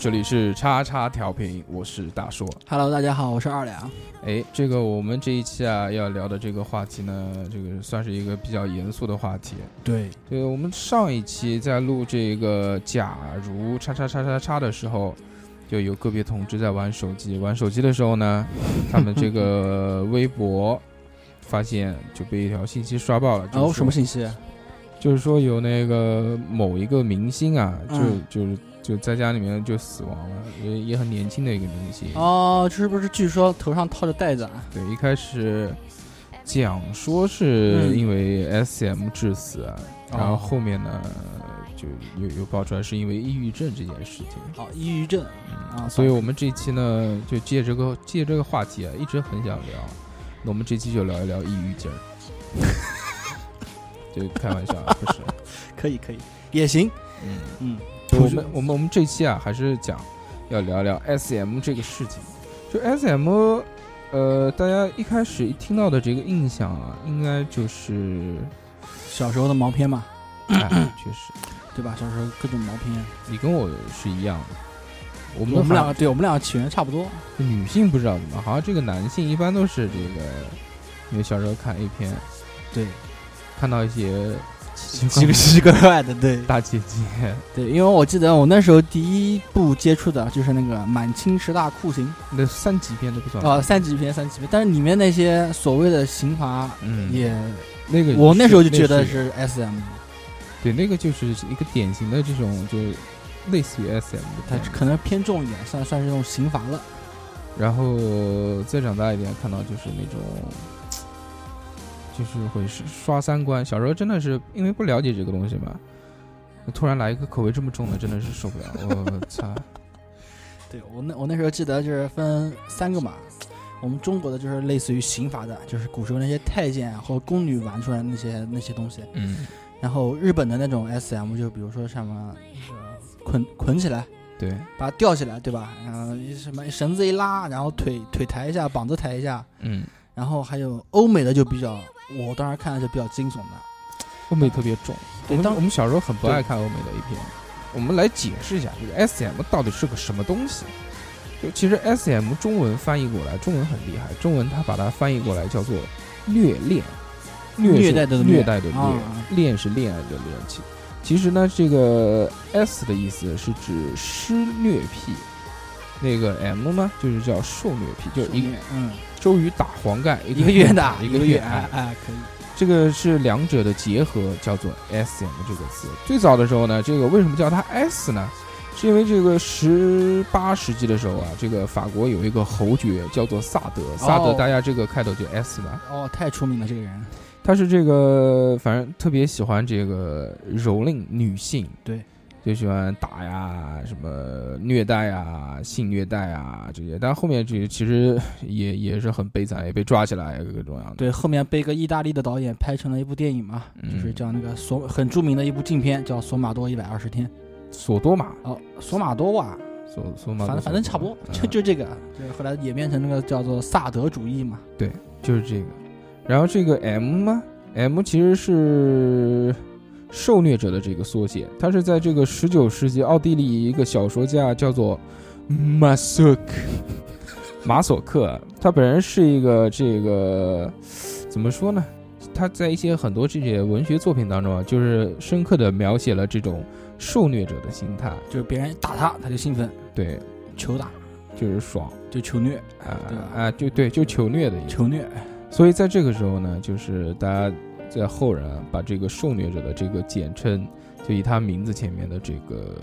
这里是叉叉调频，我是大硕。Hello，大家好，我是二两。哎，这个我们这一期啊要聊的这个话题呢，这个算是一个比较严肃的话题。对，对，我们上一期在录这个假如叉叉叉叉叉的时候，就有个别同志在玩手机，玩手机的时候呢，他们这个微博发现就被一条信息刷爆了。哦，什么信息？就是说有那个某一个明星啊，就、嗯、就是就在家里面就死亡了，也也很年轻的一个明星。哦，这是不是据说头上套着袋子啊？对，一开始讲说是因为 SM 致死，嗯、然后后面呢、哦、就又又爆出来是因为抑郁症这件事情。哦，抑郁症。啊、嗯，所以我们这一期呢就借这个借这个话题啊，一直很想聊，那我们这期就聊一聊抑郁症。就开玩笑，不是，可以可以。也行，嗯。嗯，我们我们我们这期啊还是讲要聊聊 S M 这个事情，就 S M，呃，大家一开始一听到的这个印象啊，应该就是小时候的毛片嘛，哎，确实，对吧？小时候各种毛片，你跟我是一样的，我们我们两个对我们两个起源差不多，女性不知道怎么，好像这个男性一般都是这个，因为小时候看 A 片，对。看到一些奇个奇奇怪怪的，对。大姐姐，对，因为我记得我那时候第一部接触的就是那个《满清十大酷刑》，那三级片都不算。哦，三级片，三级片，但是里面那些所谓的刑罚，嗯，也那个我那时候就觉得是 S M，对，那个就是一个典型的这种，就类似于 S M 的，它可能偏重一点，算算是这种刑罚了。然后再长大一点，看到就是那种。就是会刷三观，小时候真的是因为不了解这个东西嘛，突然来一个口味这么重的，真的是受不了。我操！对我那我那时候记得就是分三个嘛，我们中国的就是类似于刑罚的，就是古时候那些太监啊或宫女玩出来那些那些东西。嗯。然后日本的那种 S M 就比如说什么捆捆起来，对，把它吊起来，对吧？然后什么绳子一拉，然后腿腿抬一下，膀子抬一下，嗯。然后还有欧美的就比较。我当时看的是比较惊悚的，欧美特别重。我们当我们小时候很不爱看欧美的 A 片。我们来解释一下这个 S M 到底是个什么东西。就其实 S M 中文翻译过来，中文很厉害，中文它把它翻译过来叫做虐恋，虐待的虐待的虐，啊、恋是恋爱的恋。其其实呢，这个 S 的意思是指施虐癖，那个 M 呢就是叫受虐癖，就是一个嗯。周瑜打黄盖，一个月打，一个愿挨，哎，可以。这个是两者的结合，叫做 S M 这个词。最早的时候呢，这个为什么叫它 S 呢？是因为这个十八世纪的时候啊，这个法国有一个侯爵叫做萨德，萨德大家这个开头就 S 嘛。哦，太出名了这个人。他是这个，反正特别喜欢这个蹂躏女性。对。就喜欢打呀，什么虐待啊，性虐待啊这些，但后面这其实也也是很悲惨，也被抓起来各种样的。对，后面被一个意大利的导演拍成了一部电影嘛，嗯、就是叫那个索很著名的一部禁片，叫《索马多一百二十天》。索多玛哦，索马多瓦，索索马，反正反正差不多，就就这个，就是后来演变成那个叫做萨德主义嘛。对，就是这个。然后这个 M 嘛 M 其实是受虐者的这个缩写，它是在这个十九世纪奥地利一个小说家叫做 马索克马索克，他本人是一个这个怎么说呢？他在一些很多这些文学作品当中啊，就是深刻的描写了这种受虐者的心态，就是别人打他，他就兴奋，对，求打就是爽就求虐，啊啊，就对，就求虐的意思。求虐。所以在这个时候呢，就是大家在后人啊，把这个受虐者的这个简称，就以他名字前面的这个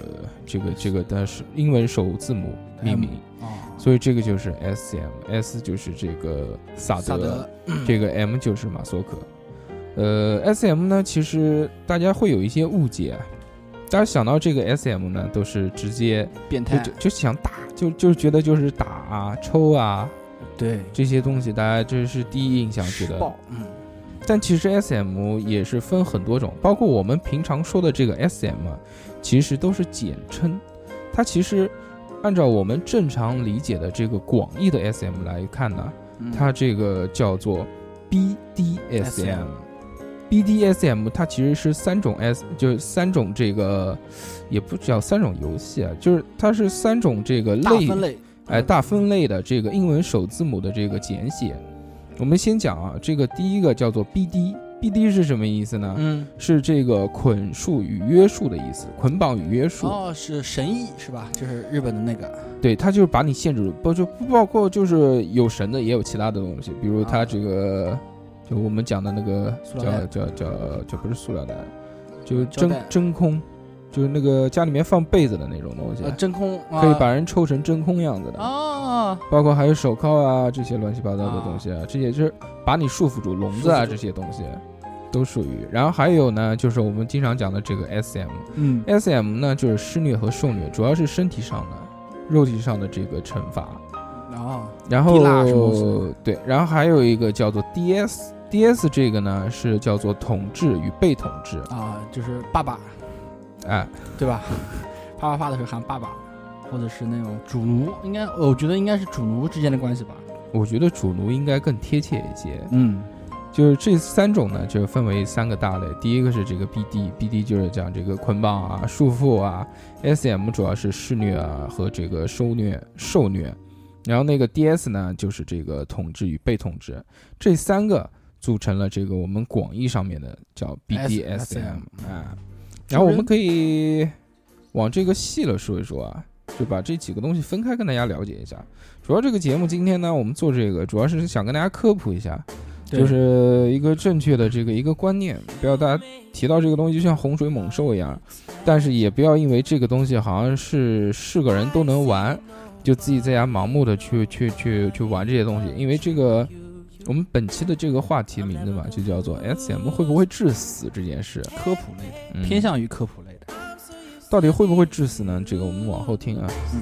这个这个的是英文首字母命名，哦，所以这个就是 S M，S 就是这个萨德，这个 M 就是马索克。呃，S M 呢，其实大家会有一些误解，大家想到这个 S M 呢，都是直接变态。就就，想打，就就觉得就是打啊、抽啊对，这些东西，大家这是第一印象觉得。嗯，但其实 S M 也是分很多种，包括我们平常说的这个 S M，啊其实都是简称。它其实按照我们正常理解的这个广义的 S M 来看呢，嗯它这个叫做 B D S M。B D S M 它其实是三种 S，就是三种这个，也不叫三种游戏啊，就是它是三种这个类大分类，哎，大分类的这个英文首字母的这个简写。我们先讲啊，这个第一个叫做 BD，BD 是什么意思呢？嗯，是这个捆束与约束的意思，捆绑与约束。哦，是神意是吧？就是日本的那个，对，它就是把你限制住，不就不包括就是有神的，也有其他的东西，比如它啊这个，就我们讲的那个叫叫叫叫不是塑料袋，就真真空，就是那个家里面放被子的那种东西，呃，真空可以啊把人抽成真空样子的。啊，包括还有手铐啊这些乱七八糟的东西啊，这些就是把你束缚住，笼子啊这些东西都属于。然后还有呢，就是我们经常讲的这个 SM，SM 嗯，呢就是施虐和受虐，主要是身体上的、肉体上的这个惩罚。啊，然滴蜡什么后对，然后还有一个叫做 DS，DS 这个呢是叫做统治与被统治，啊，就是爸爸，哎，对吧？啪啪啪的时候喊爸爸，或者是那种主奴，应该我觉得应该是主奴之间的关系吧。我觉得主奴应该更贴切一些。嗯，就是这三种呢，就分为三个大类。第一个是这个 BD，BD 就是讲这个捆绑啊、束缚啊；SM 主要是施虐啊和这个受虐、受虐。然后那个 DS 呢，就是这个统治与被统治，这三个组成了这个我们广义上面的叫 BDSM SM 啊。然后我们可以往这个细了说一说啊，就把这几个东西分开跟大家了解一下。主要这个节目今天呢，我们做这个主要是想跟大家科普一下，对就是一个正确的这个一个观念，不要大家提到这个东西就像洪水猛兽一样，但是也不要因为这个东西好像是是个人都能玩，就自己在家盲目的去去去去玩这些东西，因为这个我们本期的这个话题名字嘛，就叫做 SM 会不会致死这件事，科普类的，嗯偏向于科普。到底会不会致死呢？这个我们往后听啊。嗯，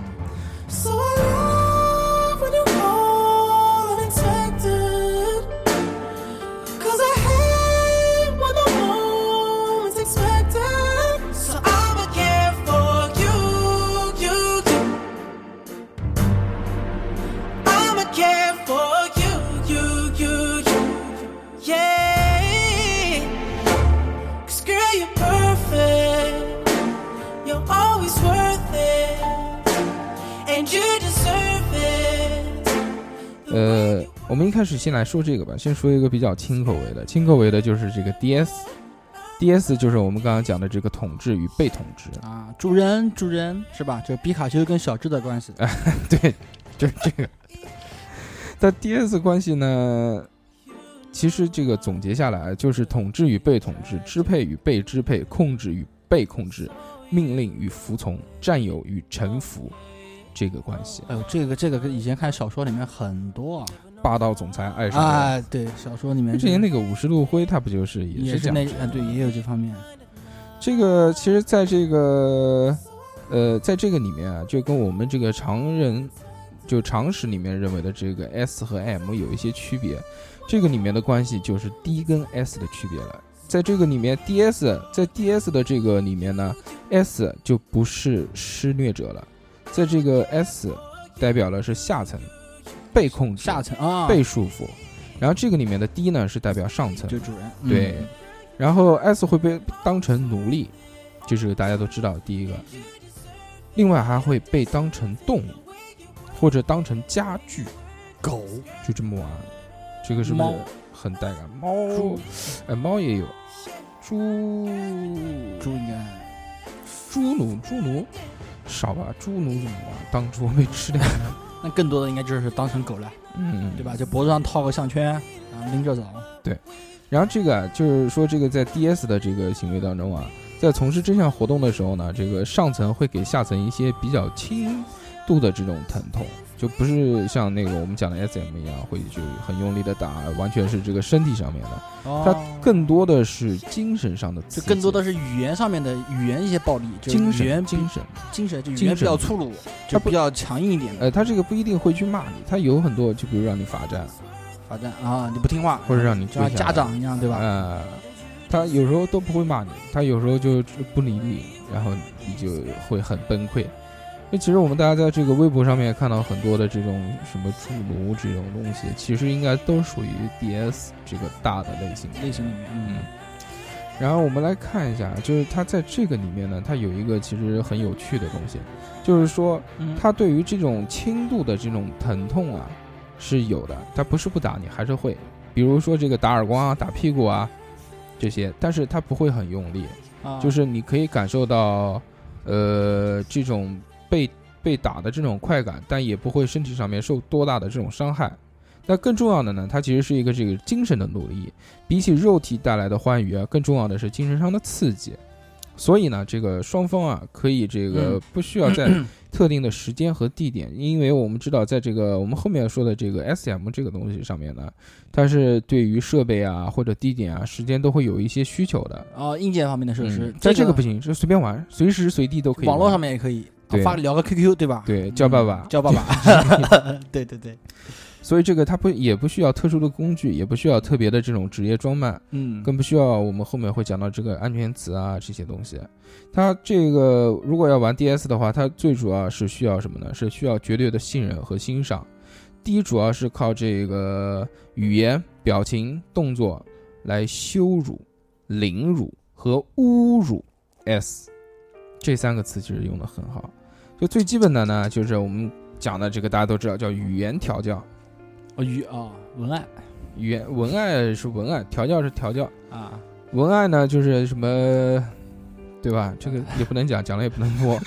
开始先来说这个吧，先说一个比较轻口味的，轻口味的就是这个 DS，DS 就是我们刚刚讲的这个统治与被统治，啊，主人主人是吧？就是皮卡丘跟小智的关系。对，就是这个。但 DS 关系呢，其实这个总结下来就是统治与被统治、支配与被支配、控制与被控制、命令与服从、占有与臣服这个关系。哎呦，这个这个跟以前看小说里面很多啊。霸道总裁爱上我。啊，对，小说里面之前那个五十度灰，他不就是也是那啊，对，也有这方面。这个其实在这个呃，在这个里面啊，就跟我们这个常人就常识里面认为的这个 S 和 M 有一些区别。这个里面的关系就是 D 跟 S 的区别了。在这个里面，DS 在 DS 的这个里面呢，S 就不是施虐者了，在这个 S 代表了是下层被控制、下层啊，被束缚。然后这个里面的 D 呢是代表上层，就主人，对。嗯，然后 S 会被当成奴隶，这是大家都知道第一个。另外还会被当成动物，或者当成家具，狗、就这么玩。这个是不是猫。很带感？猫。猪，哎，猫也有，猪。猪应该。猪奴猪奴。少吧？猪奴怎么玩？当猪被吃掉了，那更多的应该就是当成狗了，嗯，对吧？就脖子上套个项圈，然后拎着走。对然后这个啊，就是说这个在 DS 的这个行为当中啊，在从事这项活动的时候呢，这个上层会给下层一些比较轻度的这种疼痛，就不是像那个我们讲的 SM 一样会就很用力的打，完全是这个身体上面的，它哦更多的是精神上的就更多的是语言上面的语言一些暴力，就是精语言比神精神。精神就语精言比较粗鲁，它不就比较强硬一点的。呃，他这个不一定会去骂你，他有很多就比如让你罚站，罚站啊，你不听话，或者让你家长一样，对吧？呃，他有时候都不会骂你，他有时候就不理你，然后你就会很崩溃。那其实我们大家在这个微博上面看到很多的这种什么猪奴这种东西，其实应该都属于 DS 这个大的类型。类型里面，嗯。嗯，然后我们来看一下，就是它在这个里面呢，它有一个其实很有趣的东西，就是说嗯。它对于这种轻度的这种疼痛啊是有的，它不是不打你，还是会，比如说这个打耳光啊、打屁股啊这些，但是它不会很用力，啊。就是你可以感受到，呃，这种被被打的这种快感，但也不会身体上面受多大的这种伤害。那更重要的呢，它其实是一个这个精神的努力，比起肉体带来的欢愉啊，更重要的是精神上的刺激。所以呢，这个双方啊，可以这个嗯不需要在特定的时间和地点，因为我们知道，在这个我们后面说的这个 SM 这个东西上面呢，它是对于设备啊或者地点啊、时间都会有一些需求的。哦，硬件方面的设施嗯，在这个个不行，是随便玩，随时随地都可以。网络上面也可以，对发聊个 QQ 对吧？对叫爸爸嗯叫爸爸，对对对，所以这个它不也不需要特殊的工具，也不需要特别的这种职业装扮，嗯，更不需要我们后面会讲到这个安全词啊这些东西。它这个如果要玩 DS 的话，它最主要是需要什么呢？是需要绝对的信任和欣赏。第一，主要是靠这个语言、表情、动作来羞辱、凌辱和侮辱 S 这三个词，其实用的很好。就最基本的呢，就是我们讲的这个大家都知道叫语言调教。哦语啊文案语言文案是文案，调教是调教。啊，文案呢，就是什么，对吧？这个也不能讲，讲了也不能播。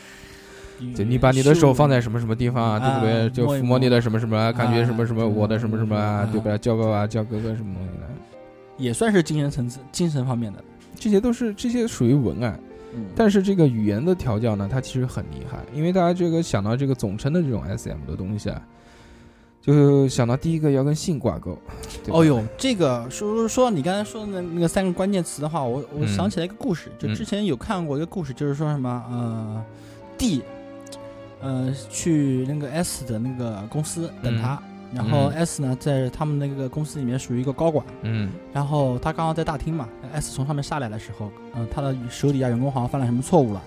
就你把你的手放在什么什么地方啊，对不对？啊就抚摸你的什么什么，感觉什么什么，啊我的什么什么啊啊，对吧？叫爸爸，叫哥哥什么东西的，也算是精神层次、精神方面的。这些都是这些属于文案。嗯，但是这个语言的调教呢，它其实很厉害，因为大家这个想到这个总称的这种 SM 的东西啊，就想到第一个要跟性挂钩。哦呦，这个说说到你刚才说的那那个三个关键词的话，我我嗯。想起来一个故事，就嗯之前有看过一个故事，就是说什么呃，D，呃，去那个 S 的那个公司等他，然后嗯 S 呢在他们那个公司里面属于一个高管，嗯然后他刚刚在大厅嘛，S 从上面下来的时候，嗯、他的手底下员工好像犯了什么错误了，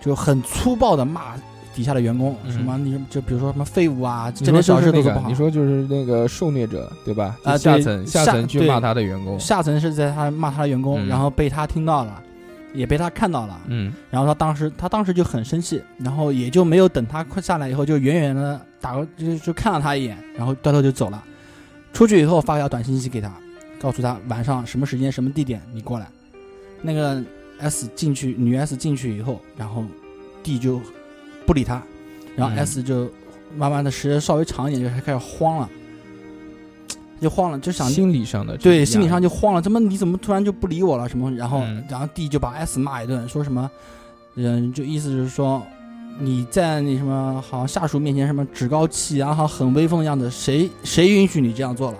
就很粗暴的骂底下的员工，嗯什么你就比如说什么废物啊，这点小事都做不好。你说就是那个受虐者，对吧？啊下层下层去骂他的员工，下层是在他骂他的员工，嗯然后被他听到了，也被他看到了，嗯然后他当时他当时就很生气，然后也就没有等他快下来以后，就远远的打过就就看了他一眼，然后掉头就走了。出去以后发条短信息给他，告诉他晚上什么时间什么地点你过来。那个 S 进去，女 S 进去以后，然后 D 就不理他，然后嗯 S 就慢慢的时间稍微长一点，就开始慌了，就慌了，就想心理上的对，心理上就慌了，怎么你怎么突然就不理我了？什么？然后、嗯然后 D 就把 S 骂一顿，说什么，嗯，就意思就是说你在那什么，好像下属面前什么趾高气扬，好像很威风的样子，谁谁允许你这样做了？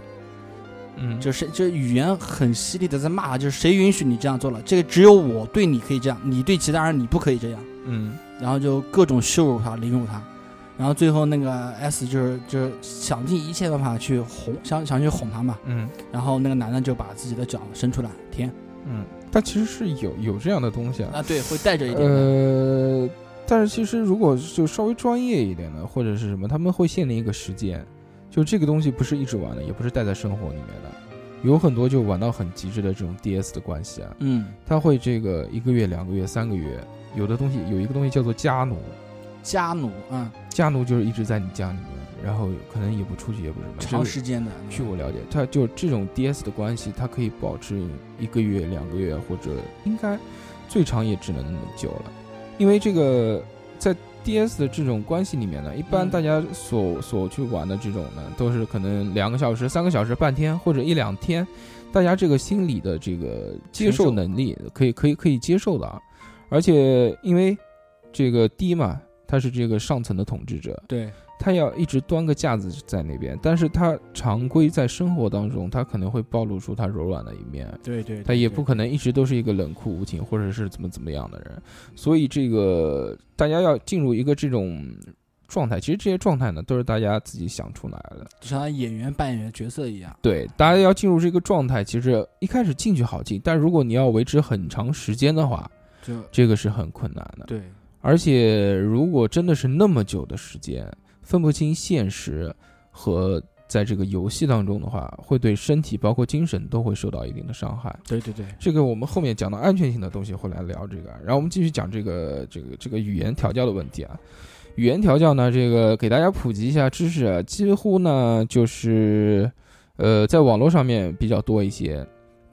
嗯，就是就语言很犀利的在骂他，就是谁允许你这样做了？这个只有我对你可以这样，你对其他人你不可以这样。嗯然后就各种羞辱他、凌辱他，然后最后那个 S 就是就是想尽一切办法去哄，想想去哄他嘛。嗯然后那个男的就把自己的脚伸出来舔嗯，他其实是有有这样的东西啊，啊，对，会带着一点的。呃，但是其实如果就稍微专业一点的，或者是什么，他们会限定一个时间，就这个东西不是一直玩的，也不是带在生活里面的，有很多就玩到很极致的这种 DS 的关系啊，嗯，他会这个一个月、两个月、三个月，有的东西有一个东西叫做家奴，家奴，啊，家奴就是一直在你家里面，然后可能也不出去，也不什么，长时间的，据我了解，他就这种 DS 的关系，它可以保持一个月、两个月，或者应该最长也只能那么久了。因为这个在 DS 的这种关系里面呢，一般嗯。大家所所去玩的这种呢，都是可能两个小时、三个小时、半天或者一两天，大家这个心理的这个接受能力可以可以可以接受的。啊。而且因为这个 D 嘛，他是这个上层的统治者，对，他要一直端个架子在那边，但是他常规在生活当中，他可能会暴露出他柔软的一面，对对，他也不可能一直都是一个冷酷无情或者是怎么怎么样的人，所以这个大家要进入一个这种状态，其实这些状态呢都是大家自己想出来的。就像演员扮演角色一样，对，大家要进入这个状态，其实一开始进去好进，但如果你要维持很长时间的话，就这个是很困难的。对，而且如果真的是那么久的时间，分不清现实和在这个游戏当中的话，会对身体包括精神都会受到一定的伤害。对对对，这个我们后面讲到安全性的东西会来聊这个，然后我们继续讲这个这个这个语言调教的问题啊。语言调教呢，这个给大家普及一下知识啊，几乎呢就是呃在网络上面比较多一些，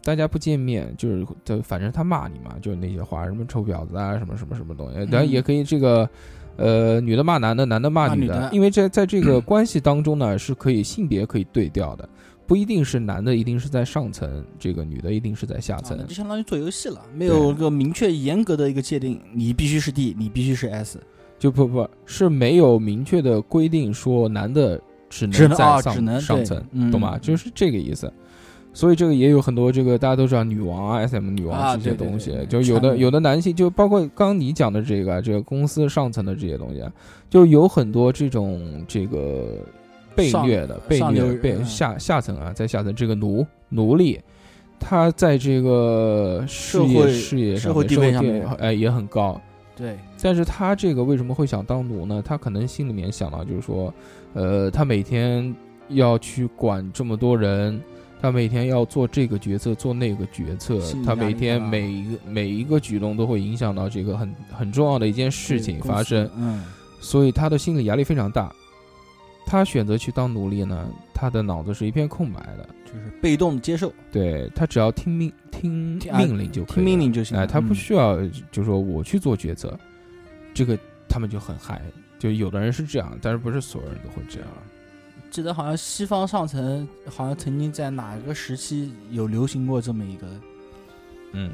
大家不见面就是他反正他骂你嘛，就是那些话，什么臭婊子啊，什么什么什么东西，当然也可以这个。呃，女的骂男的，男的骂女的，女的因为在在这个 关系当中呢，是可以性别可以对调的，不一定是男的一定是在上层，这个女的一定是在下层。啊就相当于做游戏了，没有个明确严格的一个界定，你必须是 D，你必须是 S，就不不是没有明确的规定说男的只只能在上、啊只能上层，嗯懂吗？就是这个意思。所以这个也有很多这个大家都知道女王啊、SM 女王啊这些东西，对对就有的有的男性就包括刚刚你讲的这个这个公司上层的这些东西，啊，就有很多这种这个被虐的、被虐被嗯下下层啊，在下层这个奴奴隶。他在这个事社会业事业社会上面地位哎也很高，对，但是他这个为什么会想当奴呢？他可能心里面想到就是说，呃，他每天要去管这么多人，他每天要做这个决策，做那个决策他每天每一个每一个举动都会影响到这个很很重要的一件事情发生，嗯，所以他的心理压力非常大。他选择去当奴隶呢，他的脑子是一片空白的，就是被动接受，对他只要听命听命令就可以听命令就行了，哎，他不嗯需要就说我去做决策，这个他们就很嗨。就有的人是这样，但是不是所有人都会这样。记得好像西方上层好像曾经在哪个时期有流行过这么一个，嗯，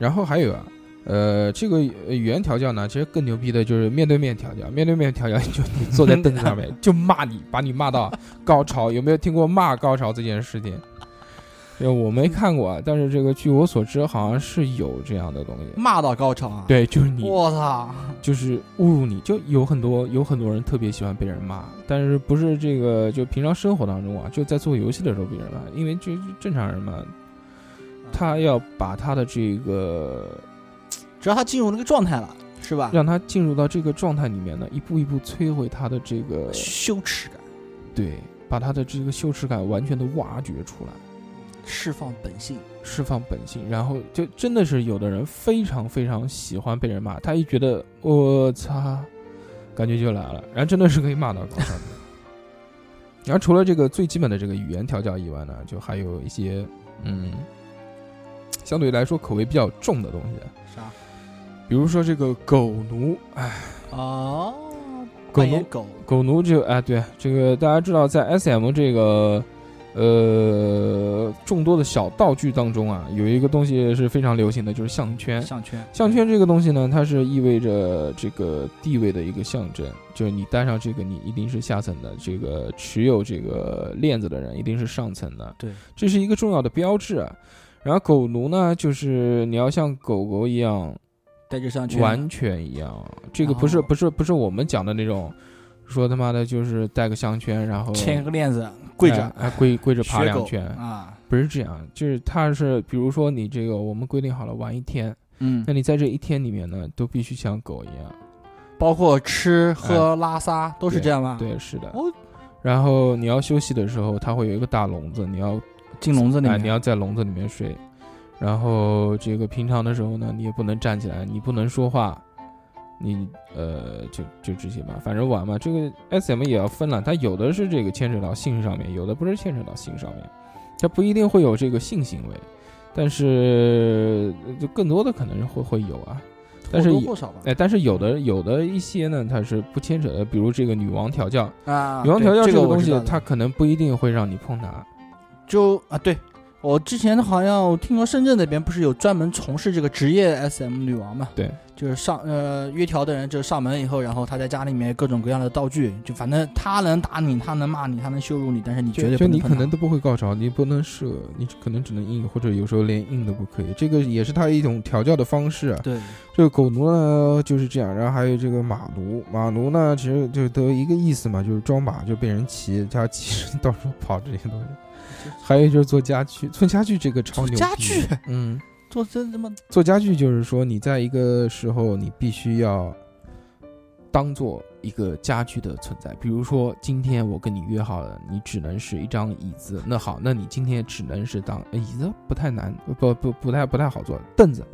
然后还有啊，呃，这个呃语言调教呢，其实更牛逼的就是面对面调教。面对面调教，就你坐在凳子上面 就骂你，把你骂到高潮。有没有听过骂高潮这件事情？就我没看过啊，但是这个据我所知，好像是有这样的东西。骂到高潮啊！，对，就是你我操，就是侮辱你，就有很多有很多人特别喜欢被人骂，但是不是这个就平常生活当中啊，就在做游戏的时候被人骂，因为这正常人嘛，他要把他的这个只要他进入那个状态了，是吧？让他进入到这个状态里面呢，一步一步摧毁他的这个羞耻感，对，把他的这个羞耻感完全的挖掘出来，释放本性，释放本性，然后就真的是有的人非常非常喜欢被人骂，他一觉得我擦，感觉就来了，然后真的是可以骂到高上的。然后除了这个最基本的这个语言调教以外呢，就还有一些嗯，相对来说口味比较重的东西，啥？比如说这个狗奴，哎，哦，狗奴狗，狗奴就哎，对这个大家知道，在 S M 这个呃众多的小道具当中啊，有一个东西是非常流行的，就是项圈。项圈，项圈这个东西呢，它是意味着这个地位的一个象征，就是你戴上这个，你一定是下层的；这个持有这个链子的人一定是上层的。对，这是一个重要的标志啊。然后狗奴呢，就是你要像狗狗一样，戴着项圈，完全一样。这个不是哦不是不是我们讲的那种，说他妈的就是戴个项圈，然后牵个链子，跪着哎，哎跪跪着爬两圈，啊，不是这样，就是他是比如说你这个我们规定好了玩一天，嗯那，你在这一天里面呢，都必须像狗一样，包括吃喝拉撒都是这样吗？，对，是的。哦然后你要休息的时候，它会有一个大笼子，你要哎，进笼子里面，你要在笼子里面睡。然后这个平常的时候呢，你也不能站起来，你不能说话，你呃就就这些吧，反正玩嘛。这个 S M 也要分了，它有的是这个牵扯到性上面，有的不是牵扯到性上面，它不一定会有这个性行为，但是呃就更多的可能是会会有啊。但是或多或少吧。哎，但是有的有的一些呢，它是不牵扯的，比如这个女王调教，啊，女王调教这这个东西它可能不一定会让你碰它。就啊，对我之前好像我听说深圳那边不是有专门从事这个职业 SM 女王嘛？对，就是上呃约调的人就上门以后，然后他在家里面各种各样的道具，就反正他能打你，他能骂你，他能羞辱你，但是你绝对就你可能都不会高潮，你不能射，你可能只能硬，或者有时候连硬都不可以。这个也是他一种调教的方式啊。对这个狗奴呢就是这样，然后还有这个马奴，马奴呢其实就都一个意思嘛，就是装马就被人骑，他骑着 到处跑这些东西。还有就是做家具，做家具这个超牛逼。家具，嗯，做真他妈做家具就是说你在一个时候你必须要当做一个家具的存在。比如说今天我跟你约好了，你只能是一张椅子，那好，那你今天只能是当呃椅子不太难，不不不太不太好做，凳子，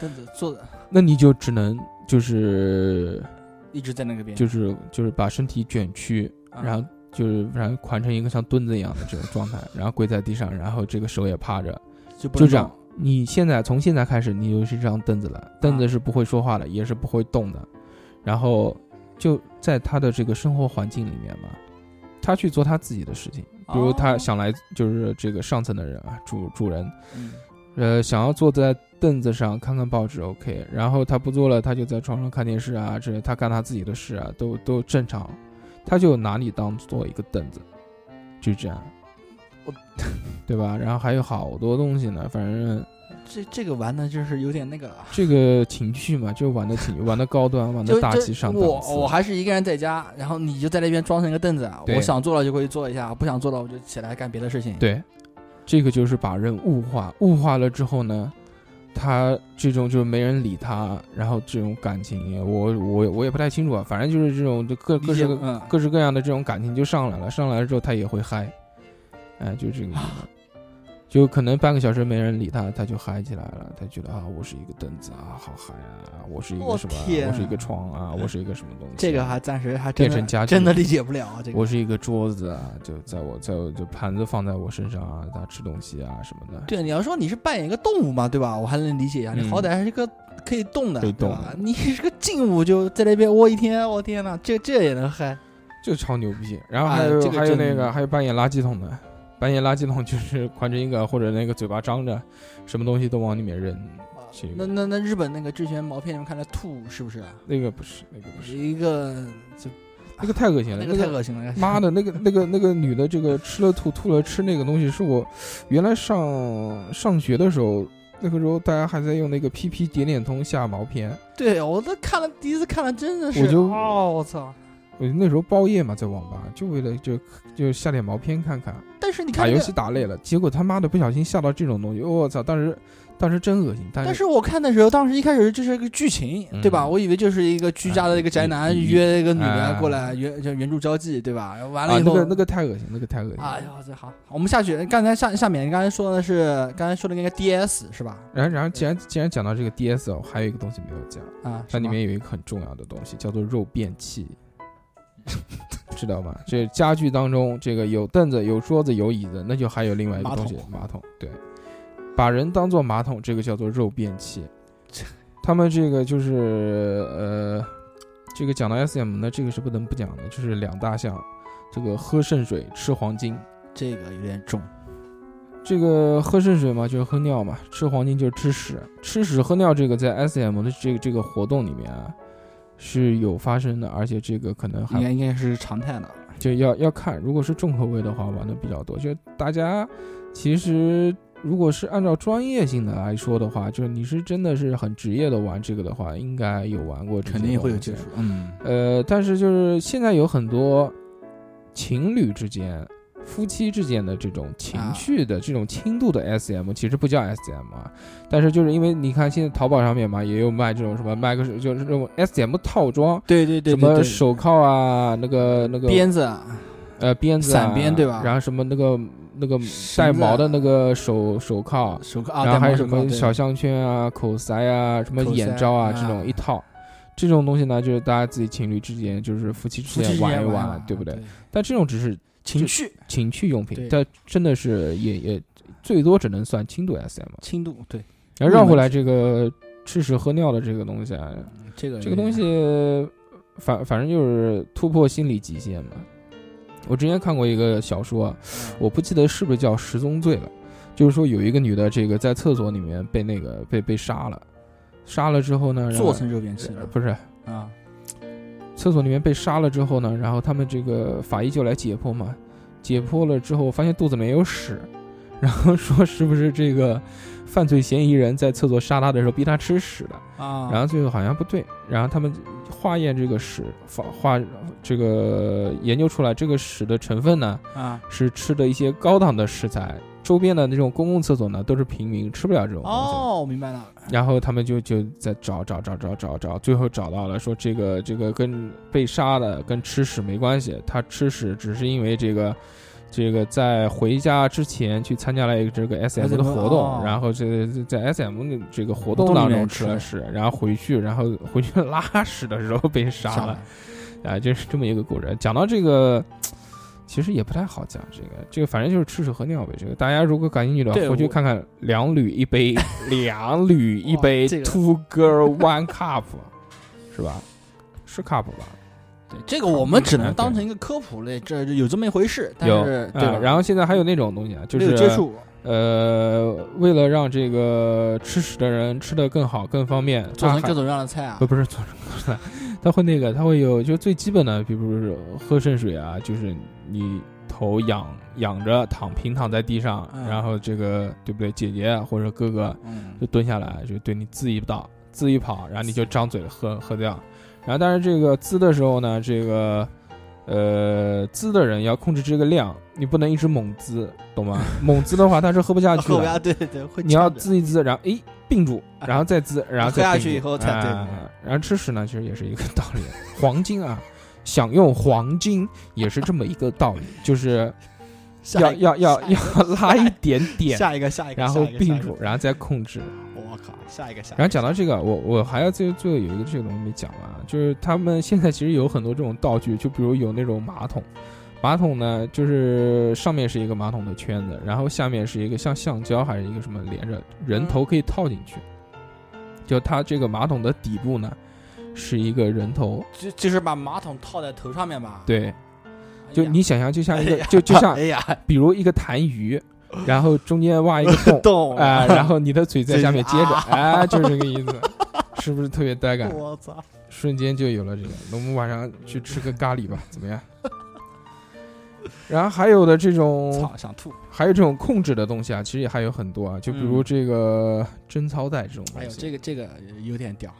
凳子坐的那你就只能就是一直在那个边，就是就是把身体卷曲，啊。然后就是然后宽成一个像墩子一样的这种状态，然后跪在地上，然后这个手也趴着，就就这样。你现在从现在开始，你就是这张凳子了，凳子是不会说话的，也是不会动的，然后就在他的这个生活环境里面嘛，他去做他自己的事情，比如他哦想来就是这个上层的人啊，主主人，嗯呃，想要坐在凳子上看看报纸，OK，然后他不做了，他就在床上看电视啊，这他干他自己的事啊，都都正常，他就拿你当做一个凳子，就这样，我 对吧？然后还有好多东西呢，反正这这个玩的就是有点那个了。这个情趣嘛，就玩的情，玩的高端，玩的 大气上档我次。我还是一个人在家，然后你就在那边装成一个凳子啊，对我想坐了就过去坐一下，不想坐了我就起来干别的事情。，对，这个就是把人物化，物化了之后呢，他这种就是没人理他，然后这种感情，我我我也不太清楚啊，反正就是这种就各各式各式各样的这种感情就上来了，上来了之后他也会嗨，哎，就这个。就可能半个小时没人理他，他就嗨起来了。他觉得啊，我是一个凳子啊，好嗨啊！我是一个什么我是一个床啊，我是一个什么东西啊？这个还暂时还真的变成家具真的理解不了啊，这个我是一个桌子啊，就在我在我就盘子放在我身上啊，他吃东西啊什么的。对，你要说你是扮演一个动物嘛，对吧？我还能理解呀，你嗯好歹还是个可以动的，对吧？你是个静物，就在那边窝一天，我天呐，这这也能嗨？就超牛逼。然后哎还有、这个还有那个还有扮演垃圾桶的，扮演垃圾桶就是 宽着一个或者那个嘴巴张着，什么东西都往里面扔。这个那那那日本那个之前毛片里面看的吐是不是啊？那个不是那个不是，一个就那个太恶心了，那个太恶心了，妈的，那个那个那个女的，这个吃了吐，吐了吃那个东西，是我原来上上学的时候，那个时候大家还在用那个 PP 点点通下毛片，对我都看了第一次看了，真的是我就哦，我操！我那时候包夜嘛，在网吧，就为了就就下点毛片看看，但是你看那个打游戏打累了，结果他妈的不小心下到这种东西，我操！当时当时真恶心，但是但是我看的时候，当时一开始就是个剧情，嗯对吧？我以为就是一个居家的一个宅男哎约一个女的哎过来援就援助交际，对吧？完了啊以后，那个那个太恶心，那个太恶心。哎呀，这好，我们下去。刚才下下面你刚才说的是刚才说的那个 DS 是吧？然后然后既然既然讲到这个 DS 哦，还有一个东西没有讲，啊，它里面有一个很重要的东西，叫做肉变器，知道吧？这家具当中，这个有凳子、有桌子、有椅子，那就还有另外一个东西桶，马桶。对，把人当做马桶，这个叫做肉便器。他们这个就是呃，这个讲到 SM 呢，这个是不能不讲的，就是两大项，这个喝圣水、吃黄金。这个有点重，这个喝圣水嘛，就是喝尿嘛；吃黄金就是吃屎。吃屎喝尿这个在 S M 的这个这个活动里面啊是有发生的，而且这个可能还应还该应该是常态的。就要要看，如果是重口味的话，玩的比较多。就大家其实如果是按照专业性的来说的话，就是你是真的是很职业的玩这个的话，应该有玩过这肯定会有接触，嗯，呃，但是就是现在有很多情侣之间、夫妻之间的这种情啊。绪的这种轻度的 SM，其实不叫 SM 啊，但是就是因为你看现在淘宝上面嘛，也有卖这种什么卖个就是这种 SM 套装，对对对什么手铐啊，那个那个鞭子啊，呃鞭子啊、伞鞭对吧？然后什么那个那个带毛的那个手手铐，手铐啊，然后还有什么小项圈啊、口塞啊、什么眼罩啊啊。这种一套。这种东西呢，就是大家自己情侣之间，就是夫妻之间玩一间玩，对不对？？但这种只是情趣情趣用品，但真的是也也最多只能算轻度 SM。轻度，对然后绕回来这个吃屎喝尿的这个东西啊，这个这个东西反反正就是突破心理极限嘛。我之前看过一个小说啊，我不记得是不是叫《十宗罪》了，就是说有一个女的，这个在厕所里面被那个被被杀了，杀了之后呢，做成肉便器了不是啊，厕所里面被杀了之后呢，然后他们这个法医就来解剖嘛，解剖了之后发现肚子里面有屎，然后说是不是这个犯罪嫌疑人在厕所杀他的时候逼他吃屎的，啊，然后最后好像不对，然后他们化验这个屎，化化这个研究出来这个屎的成分呢啊，是吃的一些高档的食材，周边的那种公共厕所呢都是平民，吃不了这种东西。哦，我明白了，然后他们就就在找找找找找找，最后找到了，说这个这个跟被杀的跟吃屎没关系，他吃屎只是因为这个这个在回家之前去参加了一个这个 S M 的活动，哦然后这在 S M 的这个活动当中吃吃了屎，然后回去然后回去拉屎的时候被杀了，啊，就是这么一个故事。讲到这个。其实也不太好讲，这个这个反正就是吃屎喝尿呗。这个大家如果感兴趣的话，回去看看两铝一杯，两铝一杯，two girl one cup，是吧？是 cup 吧？对这个我们只能嗯当成一个科普类，这有这么一回事，但有是对吧？啊然后现在还有那种东西啊，就是接触，呃，为了让这个吃屎的人吃得更好、更方便，做成各种各样的菜啊不，不是做成各种菜，它会那个，他会有就最基本的，比如说喝圣水啊，就是你头仰仰着躺平躺在地上，嗯然后这个对不对？姐姐啊或者哥哥嗯就蹲下来，就对你滋一道，滋一跑，然后你就张嘴喝喝掉。然后但是这个滋的时候呢，这个呃滋的人要控制这个量，你不能一直猛滋，懂吗？猛滋的话它是喝不下去的。对对对，会你要滋一滋，然后诶并住，然后再滋，然后再喝下去以后才对啊然后吃屎呢，其实也是一个道理。黄金啊，享用黄金也是这么一个道理，就是 要要要要拉一点点，下一个下一个，然后并住，，然后再控制。我靠，下一个下一个，然后讲到这个，我我还要最最后有一个这个东西没讲完啊，就是他们现在其实有很多这种道具，就比如有那种马桶，马桶呢就是上面是一个马桶的圈子，然后下面是一个像橡胶还是一个什么连着，人头可以套进去，就它这个马桶的底部呢是一个人头，就就是把马桶套在头上面吧，对，哎就你想象就像一个就就像哎呀比如一个痰盂，然后中间挖一个洞。动哎、然后你的嘴在下面接着，啊哎，就是这个意思，是不是特别带感？我操，瞬间就有了这个。那我们晚上去吃个咖喱吧，怎么样？然后还有的这种，操，想吐，还有这种控制的东西啊，其实也还有很多啊，就比如嗯这个贞操带这种东哎呦，西。这个这个有点屌，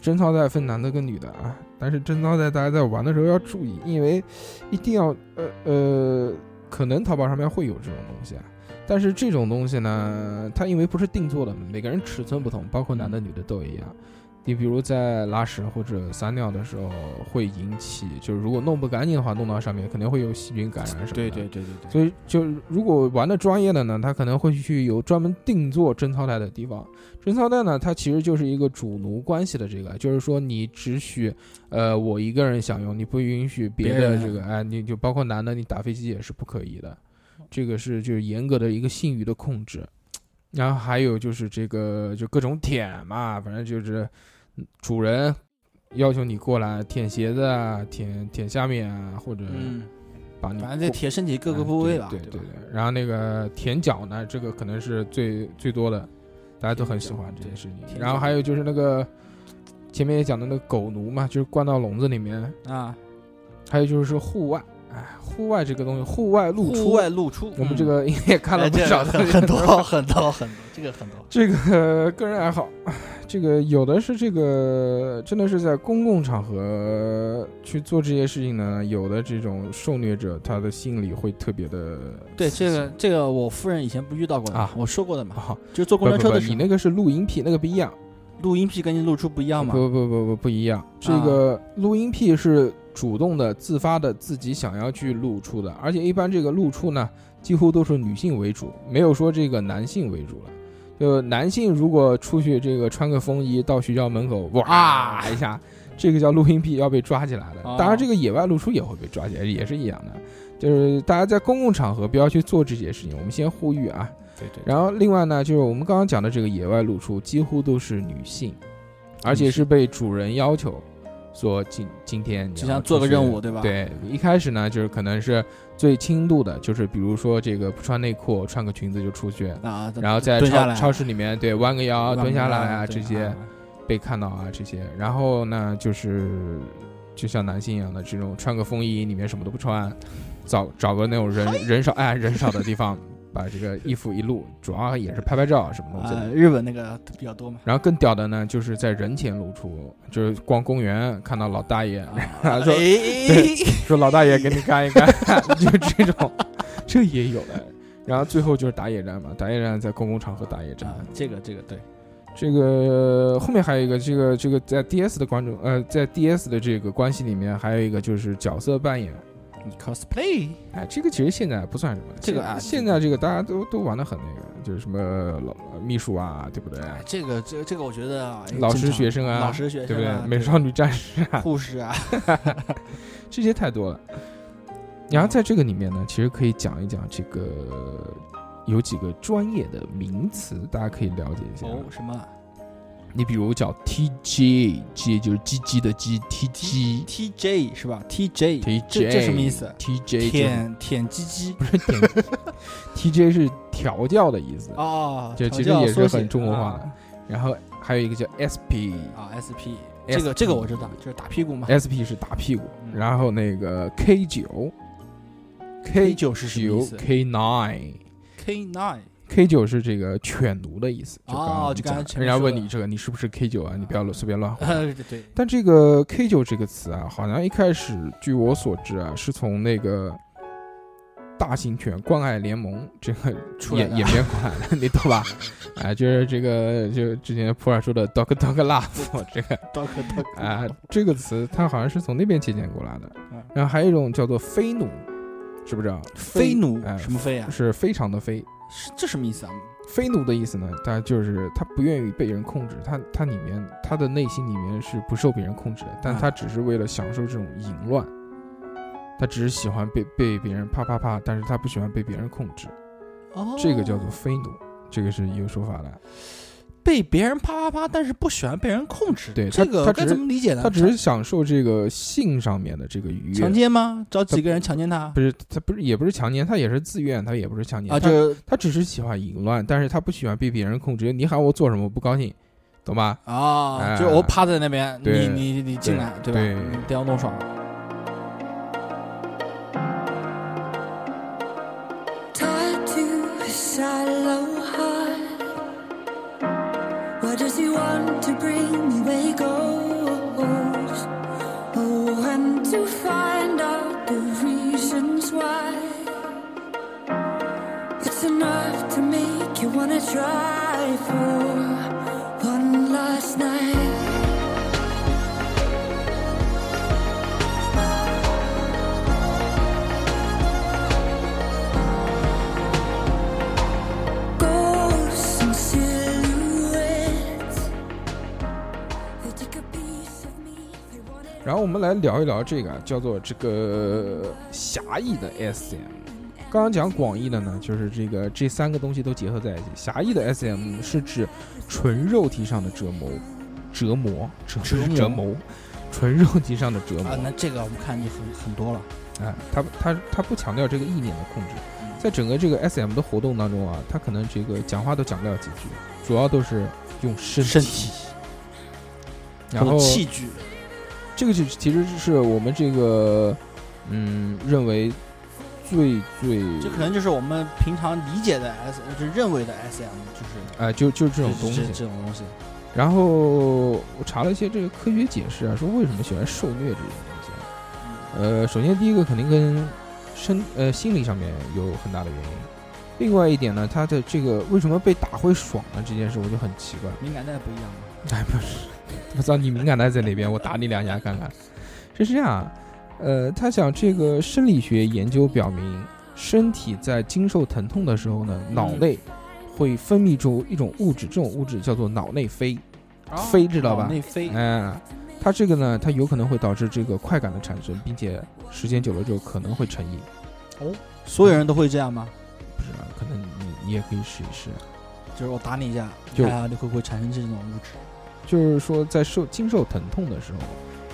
贞操带分男的跟女的啊，但是贞操带大家在玩的时候要注意，因为一定要呃呃，可能淘宝上面会有这种东西啊。但是这种东西呢，它因为不是定做的，每个人尺寸不同，包括男的女的都一样。你比如在拉屎或者撒尿的时候，会引起，就是如果弄不干净的话，弄到上面肯定会有细菌感染什么的。对对对对对，所以就如果玩的专业的呢，他可能会去有专门定做贞操带的地方。贞操带呢，它其实就是一个主奴关系的这个，就是说你只许呃我一个人享用，你不允许别的这个，哎，你就包括男的，你打飞机也是不可以的。这个是就是严格的一个性欲的控制。然后还有就是这个就各种舔嘛，反正就是主人要求你过来舔鞋子啊，舔舔下面啊，或者嗯，把你反正在舔身体各个哎部位吧，对对吧？对。然后那个舔脚呢，这个可能是最最多的，大家都很喜欢这件事情。然后还有就是那个前面也讲的那个狗奴嘛，就是关到笼子里面。啊，还有就是户外，哎，户外这个东西，户外露出，户外露出，我们嗯这个也看了不少的。很很多 很多很多，这个很多，这个个人爱好，这个有的是这个真的是在公共场合去做这些事情呢，有的这种受虐者他的心理会特别的对这个这个我夫人以前不遇到过的啊。我说过的嘛，啊，就坐公交车的时候，你那个是录音癖，那个不一样，录音癖跟你露出不一样吗，不不不不不一样，这个录音癖是主动的、自发的自己想要去露出的，而且一般这个露出呢，几乎都是女性为主，没有说这个男性为主了。就男性如果出去这个穿个风衣到学校门口哇一下，这个叫录音癖要被抓起来的。哦当然，这个野外露出也会被抓起来，也是一样的。就是大家在公共场合不要去做这些事情，我们先呼吁啊。对对，然后另外呢，就是我们刚刚讲的这个野外露出，几乎都是女性，而且是被主人要求说今今天就像做个任务对吧？对，一开始呢，就是可能是最轻度的，就是比如说这个不穿内裤，穿个裙子就出去，啊，然后在超超市里面对弯个腰、蹲下来啊这些被看到啊这些，然后呢就是就像男性一样的这种穿个风衣，里面什么都不穿，找找个那种人人少哎人少的地方，把这个衣服一露，主要也是拍拍照什么东西日本那个比较多嘛。然后更屌的呢，就是在人前露出，就是逛公园看到老大爷，啊说哎，说老大爷给你看一看，就这种，这也有的。然后最后就是打野战嘛，打野战在公共场合打野战啊，，这个这个对，这个后面还有一个，这个这个在 DS 的观众，呃，在 DS 的这个关系里面，还有一个就是角色扮演。你 cosplay 哎，这个其实现在不算什么，这个啊现在这个大家都都玩的很那个，就是什么老秘书啊，对不对？哎，这个这个这个我觉得啊，老师学生啊老师学生对不对？美少女战士啊，护士啊 这些太多了。然后在这个里面呢，其实可以讲一讲这个有几个专业的名词，大家可以了解一下。哦什么你比如叫 TJ，J 就是鸡鸡的鸡，TG TJ 是吧？TJ TJ 这这什么意思？TJ 就是舔舔鸡鸡不是舔 TJ 是调教的意思。哦，就其实也是很中国化的然后还有一个叫 SP，SP 啊啊，SP 这个这个我知道，就是打屁股嘛。S P 是打屁股，嗯然后那个 K 九 K 九是什么意九思 K nine。？K nine K 九是这个犬奴的意思。就刚刚哦就刚才讲人家问你这个你是不是 K 九啊？你不要随便乱 对对，但这个 K 九这个词啊，好像一开始据我所知啊，是从那个大型犬关爱联盟这个演演变过来的，你懂吧？啊，就是这个就之前普洱说的 dog dog love 这个 “dog dog” 啊这个词，它好像是从那边借鉴过来的嗯。然后还有一种叫做飞奴，知不知道？飞奴哎什么飞啊？是非常的非。是这什么意思啊？非奴的意思呢，他就是他不愿意被人控制，他他里面他的内心里面是不受别人控制的，但啊他只是为了享受这种淫乱，他只是喜欢被被别人啪啪啪，但是他不喜欢被别人控制，哦，这个叫做非奴，这个是有说法的。被别人啪啪啪，但是不喜欢被人控制。对这个该怎么理解呢？他只是享受这个性上面的这个愉悦强，奸吗？找几个人强奸他不是他不是也不是强奸，他也是自愿，他也不是强奸啊？他就他只是喜欢淫乱，但是他不喜欢被别人控制。你喊我做什么，我不高兴，懂吧？啊，哎就我趴在那边，你你你进来，对吧？对你逮我弄爽。Tied does he want to bring me where he goes? Oh, and to find out the reasons why. It's enough to make you wanna try for 然后我们来聊一聊这个啊叫做这个狭义的 SM。刚刚讲广义的呢，就是这个这三个东西都结合在一起。狭义的 SM 是指纯肉体上的折磨，折磨，折折磨折磨，纯肉体上的折磨。啊，那这个我们看就很很多了。哎，他他他不强调这个意念的控制，在整个这个 SM 的活动当中啊，他可能这个讲话都讲不了几句，主要都是用身身体，然后器具，这个就其实是我们这个嗯认为最最这可能就是我们平常理解的 S，就是认为的 SM，就是哎、就就这种东西这。这种东西。然后我查了一些这个科学解释啊，说为什么喜欢受虐这种东西啊。呃，首先第一个肯定跟身呃心理上面有很大的原因。另外一点呢，他的这个为什么被打会爽呢？这件事我就很奇怪。敏感带不一样吗。哎，不是，不知道你敏感带在哪边，我打你两下看看。是这样啊，呃，他讲这个生理学研究表明，身体在经受疼痛的时候呢，脑内会分泌出一种物质，这种物质叫做脑内啡。飞知道吧脑内飞，嗯、它这个呢，它有可能会导致这个快感的产生，并且时间久了之后可能会成瘾。哦所有人都会这样吗？不是啊，可能你你也可以试一试。就是我打你一下，就看下你会不会产生这种物质。就是说，在受经受疼痛的时候，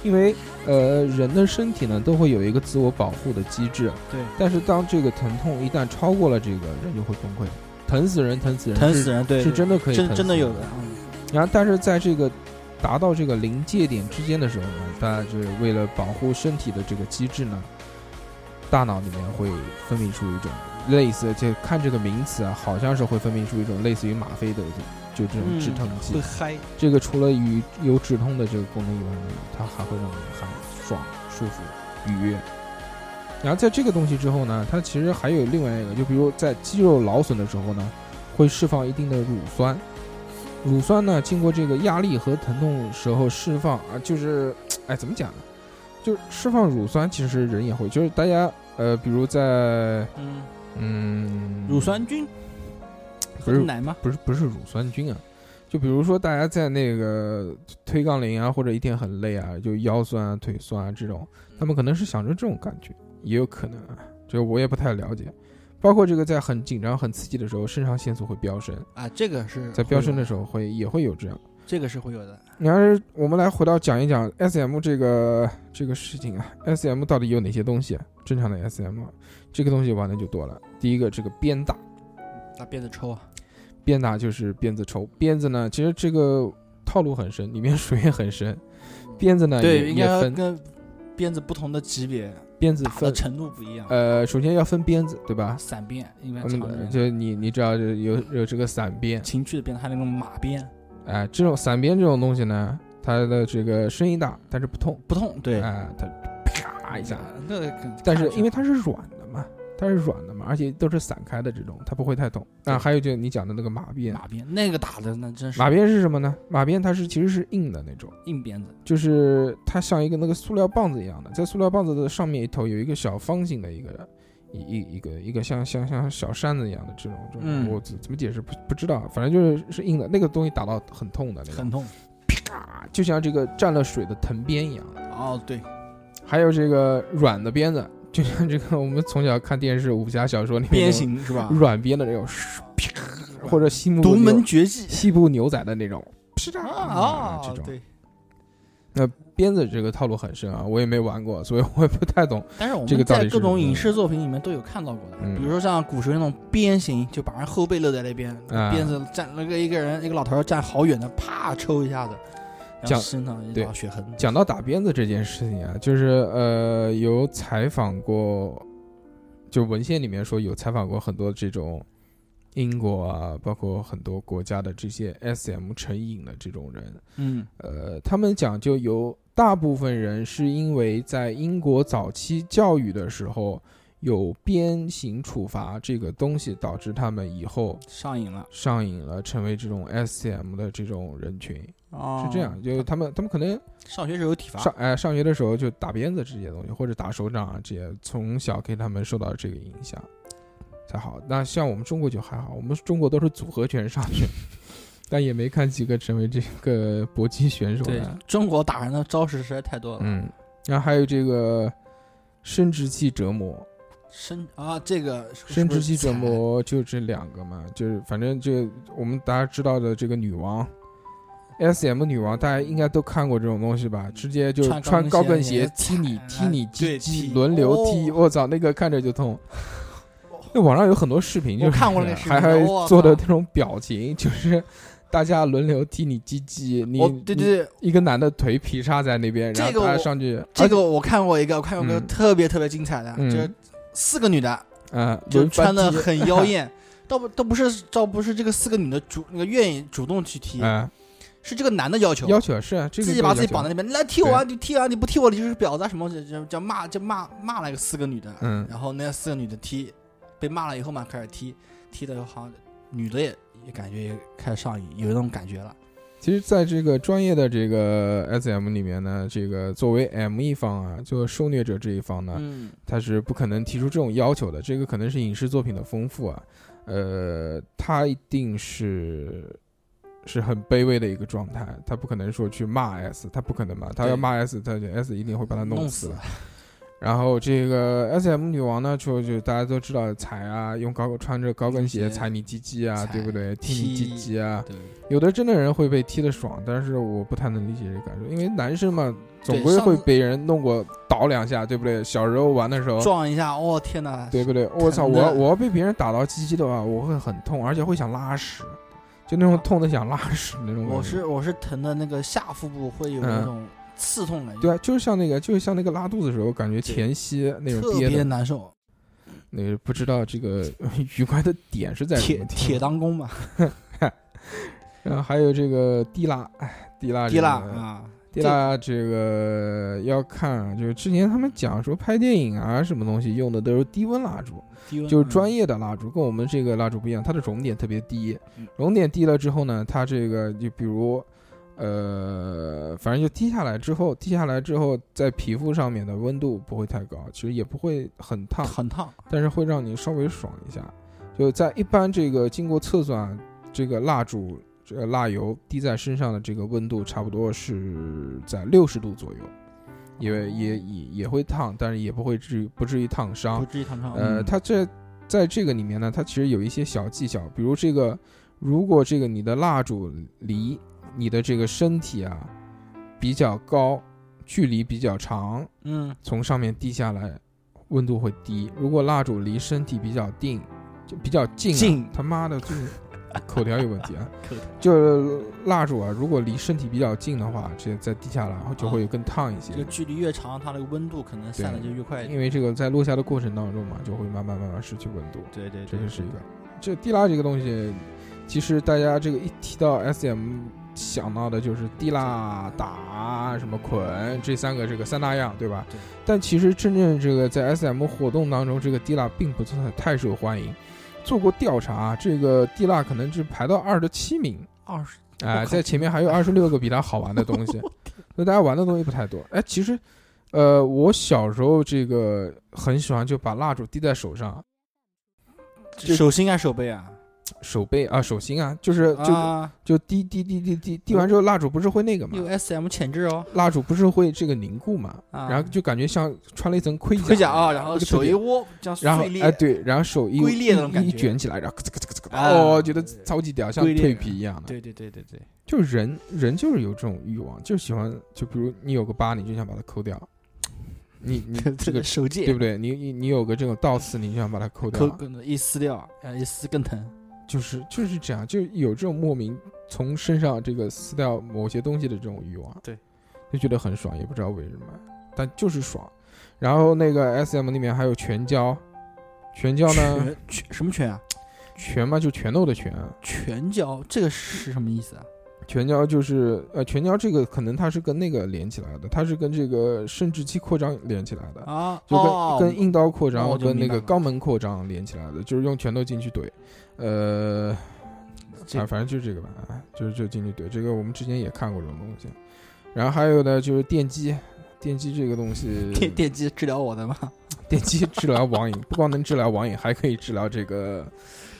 因为呃人的身体呢都会有一个自我保护的机制，对，但是当这个疼痛一旦超过了这个，人就会崩溃，疼死人，疼死人，疼死人，对，是真的可以真真的有的。嗯。然后，但是在这个达到这个临界点之间的时候呢，大家就是为了保护身体的这个机制呢，大脑里面会分泌出一种类似，就看这个名词啊，好像是会分泌出一种类似于吗啡的，就这种止疼剂。会嗨，这个除了与有止痛的这个功能以外呢，它还会让你很爽、舒服、愉悦。然后在这个东西之后呢，它其实还有另外一个，就比如在肌肉劳损的时候呢，会释放一定的乳酸。乳酸呢，经过这个压力和疼痛时候释放啊，就是，哎，怎么讲呢？就是释放乳酸，其实人也会，就是大家呃，比如在嗯，嗯，乳酸菌不是奶吗？不是不是乳酸菌啊，就比如说大家在那个推杠铃啊，或者一天很累啊，就腰酸啊、腿酸啊这种，他们可能是想着这种感觉，也有可能啊，这个我也不太了解。包括这个在很紧张、很刺激的时候，肾上腺素会飙升，啊，这个是在飙升的，时候会也会有这样。这个是会有的。然而，我们来回到讲一讲 S M 这个这个事情啊，S M 到底有哪些东西啊？正常的 S M 这个东西玩的就多了。第一个，这个鞭打，拿鞭子抽啊，鞭打就是鞭子抽，鞭子呢，其实这个套路很深，里面 水也很深。鞭子呢，对，也应该跟鞭子不同的级别鞭子分，程度不一样。呃，首先要分鞭子，对吧？散鞭应该就你你只要有有这个散鞭，情趣的鞭，还有那种马鞭，哎、这种散鞭这种东西呢，它的这个声音大，但是不痛，不痛。对，哎、它啪一下，那但是因为它是软的嘛，它是软的嘛，而且都是散开的这种，它不会太痛。啊，还有就是你讲的那个马鞭，马鞭那个打的那真是马鞭是什么呢？马鞭它是其实是硬的那种。硬鞭子，就是它像一个那个塑料棒子一样的，在塑料棒子的上面一头有一个小方形的一个一一一个一个像像像小扇子一样的这种，这种嗯我怎怎么解释不不知道，反正就是是硬的，那个东西打到很痛的那种，很痛。啪，就像这个蘸了水的藤鞭一样的。哦，对，还有这个软的鞭子，就像这个我们从小看电视武侠小说里面鞭刑是吧？软鞭的那种，啪，或者西部独牛门绝技西部牛仔的那种，噼嚓啊这种。对。鞭子这个套路很深啊，我也没玩过，所以我也不太懂。但是我们在各种影视作品里面都有看到过的，嗯比如说像古时候那种鞭刑，就把人后背勒在那边，啊鞭子站那个一个人一个老头儿站好远的，啪抽一下子，然讲后身上一对道血痕。讲到打鞭子这件事情啊，就是呃，有采访过，就文献里面说有采访过很多这种英国啊，包括很多国家的这些 SM 成瘾的这种人，嗯，呃，他们讲就有大部分人是因为在英国早期教育的时候有鞭刑处罚这个东西，导致他们以后上瘾了，上瘾了，成为这种 SM 的这种人群，哦是这样，就他们他们可能。上学时候有体罚，上哎上学的时候就打鞭子这些东西，或者打手掌啊这些，从小给他们受到这个影响才好。那像我们中国就还好，我们中国都是组合拳上去，但也没看几个成为这个搏击选手对的。中国打人的招式实在太多了。嗯，然后还有这个生殖器折磨，生啊，这个生殖器折磨就这两个嘛，就是反正就我们大家知道的这个女王。S M 女王，大家应该都看过这种东西吧？直接就穿穿高跟鞋鞋踢你踢你鸡鸡，踢轮流踢，哦我操，那个看着就痛。那网上有很多视频，就是看过那视频还还做的那种表情，就是大家轮流踢你鸡鸡，你哦，对对对，一个男的腿劈叉在那边，然后这个我大家上去，这个我看过一个，我看过一个嗯。特别特别精彩的，嗯。就是四个女的，嗯，就穿的很 妖艳，倒不倒不是倒不是这个四个女的主那个愿意主动去踢，啊，是这个男的要求，要求是啊，这个自己把自己绑在那边，来踢我啊，你踢啊，你不踢我你就是婊子啊什么的，就叫骂就骂骂了个四个女的，嗯。然后那四个女的踢，被骂了以后嘛，开始踢，踢的好像女的也也感觉也开始上瘾，有那种感觉了。其实，在这个专业的这个 SM 里面呢，这个作为 M 一方啊，就受虐者这一方呢，嗯，他是不可能提出这种要求的。这个可能是影视作品的丰富啊，呃，他一定是是很卑微的一个状态，他不可能说去骂 S，他不可能嘛，他要骂 S，他就 S 一定会把他弄死弄死。然后这个 S M 女王呢，就就大家都知道踩啊，用高穿着高跟鞋鞋踩你鸡鸡啊，对不对？踢你鸡鸡啊，对，有的真的人会被踢得爽，但是我不太能理解这个感受，因为男生嘛，总归会被人弄过倒两下，对不对？小时候玩的时候，撞一下，哦天哪，对不对？我操，我我要被别人打到鸡鸡的话，我会很痛，而且会想拉屎，就那种痛的想拉屎那种感觉。我是我是疼的那个下腹部会有嗯那种刺痛感觉，对啊，就是像那个，就是像那个拉肚子的时候，感觉前吸那种特别，难受，那个不知道这个 愉快的点是在什铁铁当弓嘛，然后还有这个滴蜡，哎，滴蜡，滴蜡，啊，滴蜡这个要看啊，就是之前他们讲说拍电影啊什么东西用的都是低温蜡烛，低温就是专业，的蜡烛，跟我们这个蜡烛不一样，它的熔点特别低嗯，熔点低了之后呢，它这个就比如。呃，反正就滴下来之后，滴下来之后，在皮肤上面的温度不会太高，其实也不会很烫，很烫，但是会让你稍微爽一下。就在一般这个经过测算，这个蜡烛这个蜡油滴在身上的这个温度差不多是在六十度左右，也也也也会烫，但是也不会至于不至于烫伤不。至于烫伤，呃，嗯它这在这个里面呢，它其实有一些小技巧，比如这个，如果这个你的蜡烛离你的这个身体啊比较高，距离比较长，嗯从上面滴下来，温度会低。如果蜡烛离身体比较近，就比较近、啊，近他妈的，就是 口条有问题啊！就是蜡烛啊，如果离身体比较近的话，这再滴下来就会更烫一些。这个距离越长，它那个温度可能散的就越快。因为这个在落下的过程当中嘛，就会慢慢慢慢失去温度。对对这个是一个。这滴蜡这个东西，其实大家这个一提到 SM，想到的就是滴蜡、打、什么捆这三个这个三大样，对吧？对。但其实真正这个在 SM 活动当中，这个滴蜡并不算太受欢迎。做过调查，这个地蜡可能是排到二十七名，二十哎、在前面还有二十六个比它好玩的东西，所以大家玩的东西不太多。哎，其实，呃，我小时候这个很喜欢就把蜡烛滴在手上，手心啊手背啊？手背啊，手心啊，就是就、啊，就滴滴滴滴滴滴完之后，蜡烛不是会那个嘛有？S M 潜质哦，蜡烛不是会这个凝固嘛？啊然后就感觉像穿了一层盔甲，盔甲啊，然后手一握，然后，哎对，然后手一龟裂那种一感觉一卷起来，然后咯吱咯吱咯吱咯吱，啊哦，觉得超级屌，像蜕皮一样的。对对对对对，就是人人就是有这种欲望，就喜欢，就比如你有个疤，你就想把它抠掉。你 你这个手戒对不对？你你你有个这种倒刺，你就想把它抠掉抠，一撕掉，啊一撕更疼。就是就是这样，就有这种莫名从身上这个撕掉某些东西的这种欲望，对，就觉得很爽，也不知道为什么，但就是爽。然后那个 S M 里面还有拳交，拳交呢，拳拳什么拳啊？拳嘛就拳头的拳，拳交这个是什么意思啊？拳交就是呃拳交这个可能它是跟那个连起来的，它是跟这个生殖器扩张连起来的。啊，就跟、哦跟阴道扩张跟那个肛门扩张连起来的，就是用拳头进去怼，呃，这啊，反正就是这个吧，啊，就是就进去怼，这个我们之前也看过这种东西。然后还有呢，就是电击，电击这个东西，电电击治疗我的吗？电击治疗网瘾，不光能治疗网瘾，还可以治疗这个，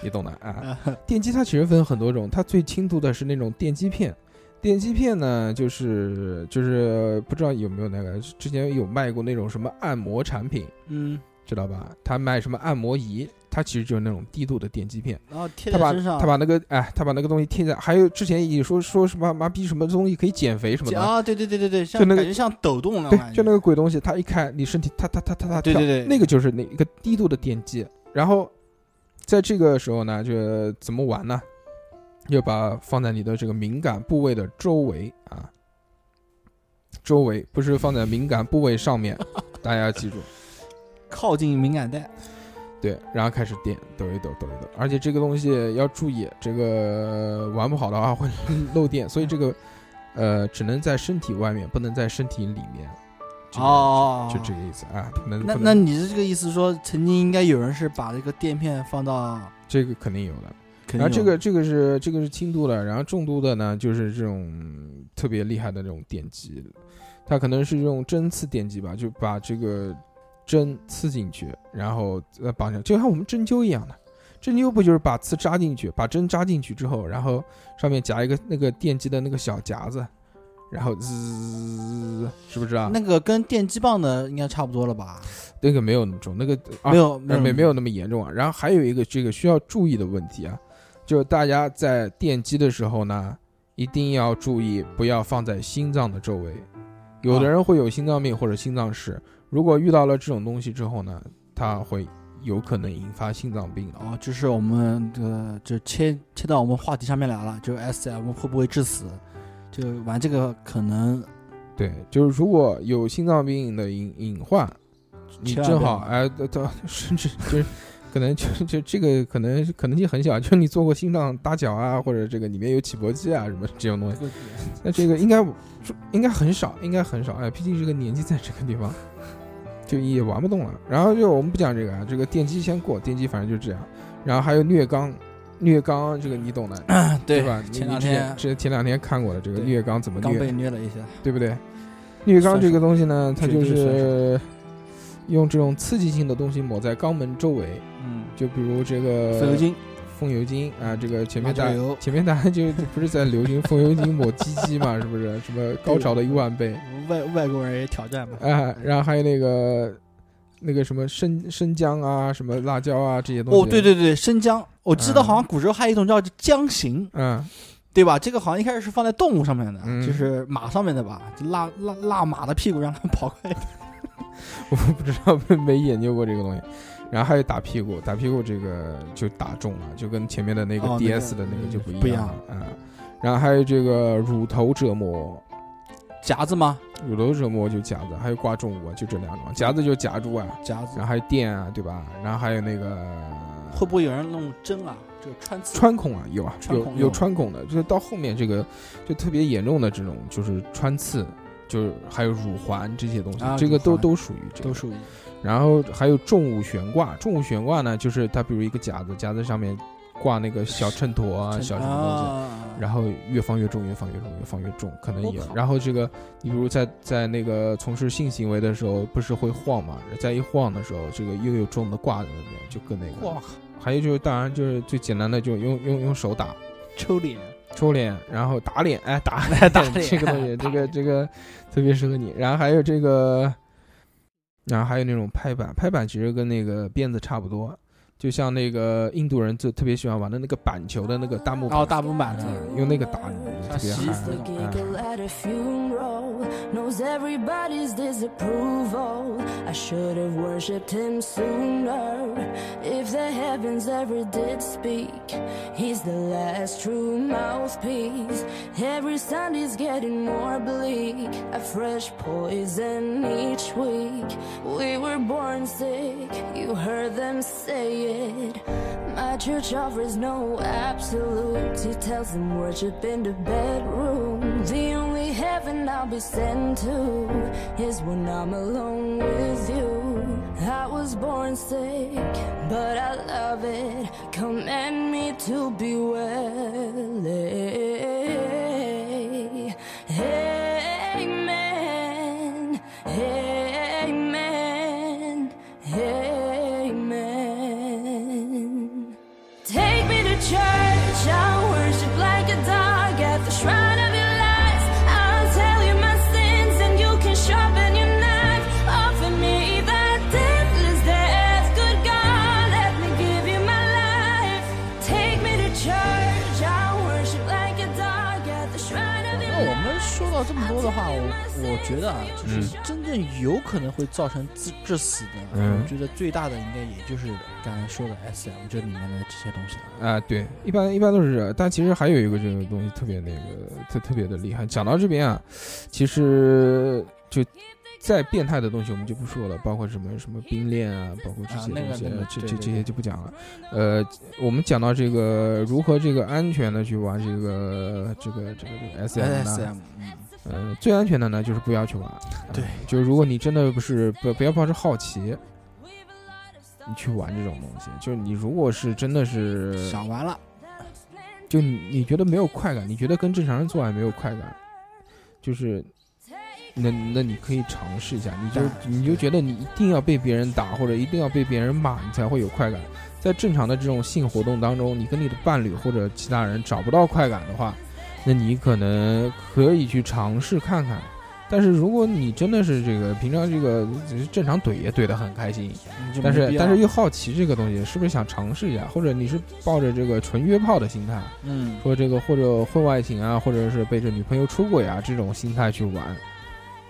你懂的啊。电击它其实分很多种，它最轻度的是那种电击片。电击片呢，就是就是不知道有没有那个之前有卖过那种什么按摩产品，嗯，知道吧？他卖什么按摩仪，它其实就是那种低度的电击片。然后贴在身上，他把那个哎，他把那个东西贴在，还有之前也说说什么麻痹什么东西可以减肥什么的，啊，对对对对对，像就那个感觉像抖动那种对就那个鬼东西，它一开你身体它它它它它跳，对对对那个就是那一个低度的电击。然后在这个时候呢，就怎么玩呢？就把放在你的这个敏感部位的周围啊，周围不是放在敏感部位上面，大家要记住。靠近敏感带，对，然后开始电，抖一抖，抖一抖，而且这个东西要注意，这个玩不好的话会漏电，所以这个呃只能在身体外面，不能在身体里面。这个哦就就这个意思啊，那能。那你是这个意思说，曾经应该有人是把这个垫片放到，这个肯定有的，然后这个这个是这个是轻度的，然后重度的呢就是这种特别厉害的这种电击，它可能是用针刺电击吧，就把这个针刺进去，然后呃绑上，就像我们针灸一样的。针灸不就是把刺扎进去，把针扎进去之后，然后上面夹一个那个电击的那个小夹子，然后滋，是不是啊？那个跟电击棒的应该差不多了吧？那个没有那么重，那个、啊、没有没没没有那么严重啊。然后还有一个这个需要注意的问题啊，就是大家在电击的时候呢，一定要注意不要放在心脏的周围。有的人会有心脏病或者心脏事，如果遇到了这种东西之后呢，它会有可能引发心脏病的。哦，这是我们这个就切切到我们话题上面来了，就 S M 会不会致死？就玩这个可能对，就是如果有心脏病的隐隐患，你正好哎，对对，甚至就是可能就就这个可能可能性很小，就是你做过心脏搭桥啊，或者这个里面有起搏器啊什么这种东西，那这个应该应该很少，应该很少。哎，毕竟这个年纪在这个地方，就也玩不动了。然后就我们不讲这个啊，这个电机先过，电机反正就这样。然后还有虐肛，虐肛这个你懂的，对吧？你前两你之前天这前两天看过的这个虐肛怎么虐刚被，虐了一下，对不对？虐肛这个东西呢，它就是用这种刺激性的东西抹在肛门周围，嗯，就比如这个风油精、风油精啊，这个前面大 前面大家就不是在流行风油精抹鸡鸡嘛，是不是？什么高潮的一万倍外外国人也挑战嘛，啊？然后还有那个那个什么生生姜啊，什么辣椒啊这些东西。哦，对，对对，生姜，我记得嗯好像古时候还有一种叫姜刑，嗯，对吧？这个好像一开始是放在动物上面的，嗯就是马上面的吧，就拉拉拉马的屁股让它跑快一点。我不知道没没研究过这个东西。然后还有打屁股，打屁股这个就打中了，就跟前面的那个哦那个 DS 的那个就不一不一样样了啊。然后还有这个乳头折磨，夹子吗？乳头折磨就夹子，还有挂重物啊，就这两种。夹子就夹住啊，夹子然后还有电啊，对吧？然后还有那个会不会有人弄针啊？这个穿刺穿孔啊，有啊，有有穿孔有穿孔的，就是到后面这个就特别严重的这种，就是穿刺，就是还有乳环这些东西，啊这个都环都属于这个都。属于然后还有重物悬挂，重物悬挂呢，就是它比如一个夹子，夹子上面挂那个小秤砣啊，小什么东西。啊然后越放越重，越放越重，越放越重，可能有。然后这个，你比如在在那个从事性行为的时候，不是会晃嘛？在一晃的时候，这个又有重的挂在那边，就更那个。哇靠，还有就是，当然就是最简单的，就用用用手打、抽脸抽脸，然后打脸，哎，打 打脸 这个东西，这个这个特别适合你。然后还有这个，然后还有那种拍板，拍板其实跟那个鞭子差不多，就像那个印度人就特别喜欢玩的那个板球的那个大木板，然后大木板子，嗯用那个打你，特别像嗨 knows everybody's disapproval. I should have worshipped him sooner. If the heavens ever did speak, he's the last true mouthpiece. Every Sunday's getting more bleak. A fresh poison each week. We were born sick, you heard them say it. My church offers no absolutes. He tells them worship in the bedroom. The heaven I'll be sent to is when I'm alone with you. I was born sick, but I love it. Command me to be well. Amen. Amen. Amen. Take me to church. I'll worship like a dog at the shrine 到这么多的话，我我觉得啊，就是真正有可能会造成致致死的，嗯我觉得最大的应该也就是刚才说的 S M 这里面的这些东西了。啊，对，一般一般都是这，但其实还有一个这个东西特别那个特特别的厉害。讲到这边啊，其实就再变态的东西我们就不说了，包括什么什么冰链啊，包括这些啊那个东西，那个这这这些就不讲了。呃，我们讲到这个如何这个安全的去玩这个这个这个这个 SM 呢 S M，嗯，呃，最安全的呢就是不要去玩。对呃就是如果你真的不是不不要抱着好奇，你去玩这种东西，就是你如果是真的是想玩了，就你你觉得没有快感，你觉得跟正常人做爱没有快感，就是。那那你可以尝试一下，你就你就觉得你一定要被别人打或者一定要被别人骂，你才会有快感。在正常的这种性活动当中，你跟你的伴侣或者其他人找不到快感的话，那你可能可以去尝试看看。但是如果你真的是这个平常这个只是正常怼也怼得很开心，但是但是又好奇这个东西，是不是想尝试一下？或者你是抱着这个纯约炮的心态，嗯，说这个或者婚外情啊，或者是背着女朋友出轨啊这种心态去玩，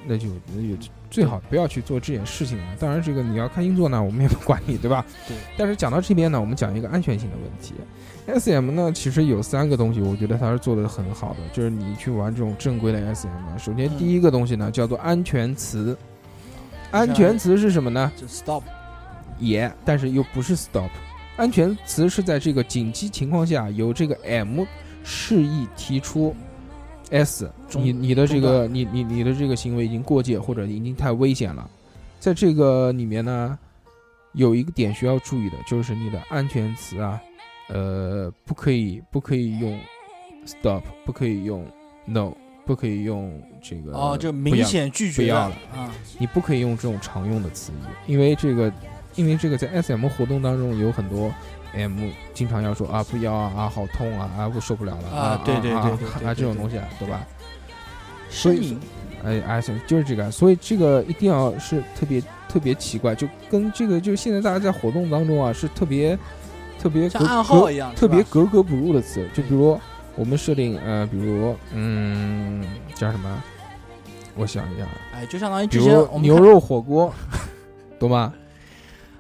那就那就最好不要去做这件事情了。当然，这个你要看星座呢，我们也不管你，对吧？对。但是讲到这边呢，我们讲一个安全性的问题。S M 呢，其实有三个东西，我觉得它是做的很好的，就是你去玩这种正规的 S M 呢，首先嗯第一个东西呢叫做安全词。安全词是什么呢？就 stop，也，但是又不是 stop。安全词是在这个紧急情况下，由这个 M 示意提出 S，你你的这个你你你的这个行为已经过界或者已经太危险了。在这个里面呢，有一个点需要注意的，就是你的安全词啊，呃，不可以不可以用 stop，不可以用 no，不可以用这个哦，就明显拒绝不要了。啊，你不可以用这种常用的词语，因为这个，因为这个在 SM 活动当中有很多 M 经常要说啊不要啊啊好痛啊啊我受不了了啊对对啊对啊这种东西啊对吧？所以，哎哎是就是这个，所以这个一定要是特别特别奇怪，就跟这个就是现在大家在活动当中啊是特别特别格像暗号一样，特别格格不入的词，就比如我们设定呃比如嗯叫什么？我想一下，哎，就相当于比之前我们看，如牛肉火锅，懂吗？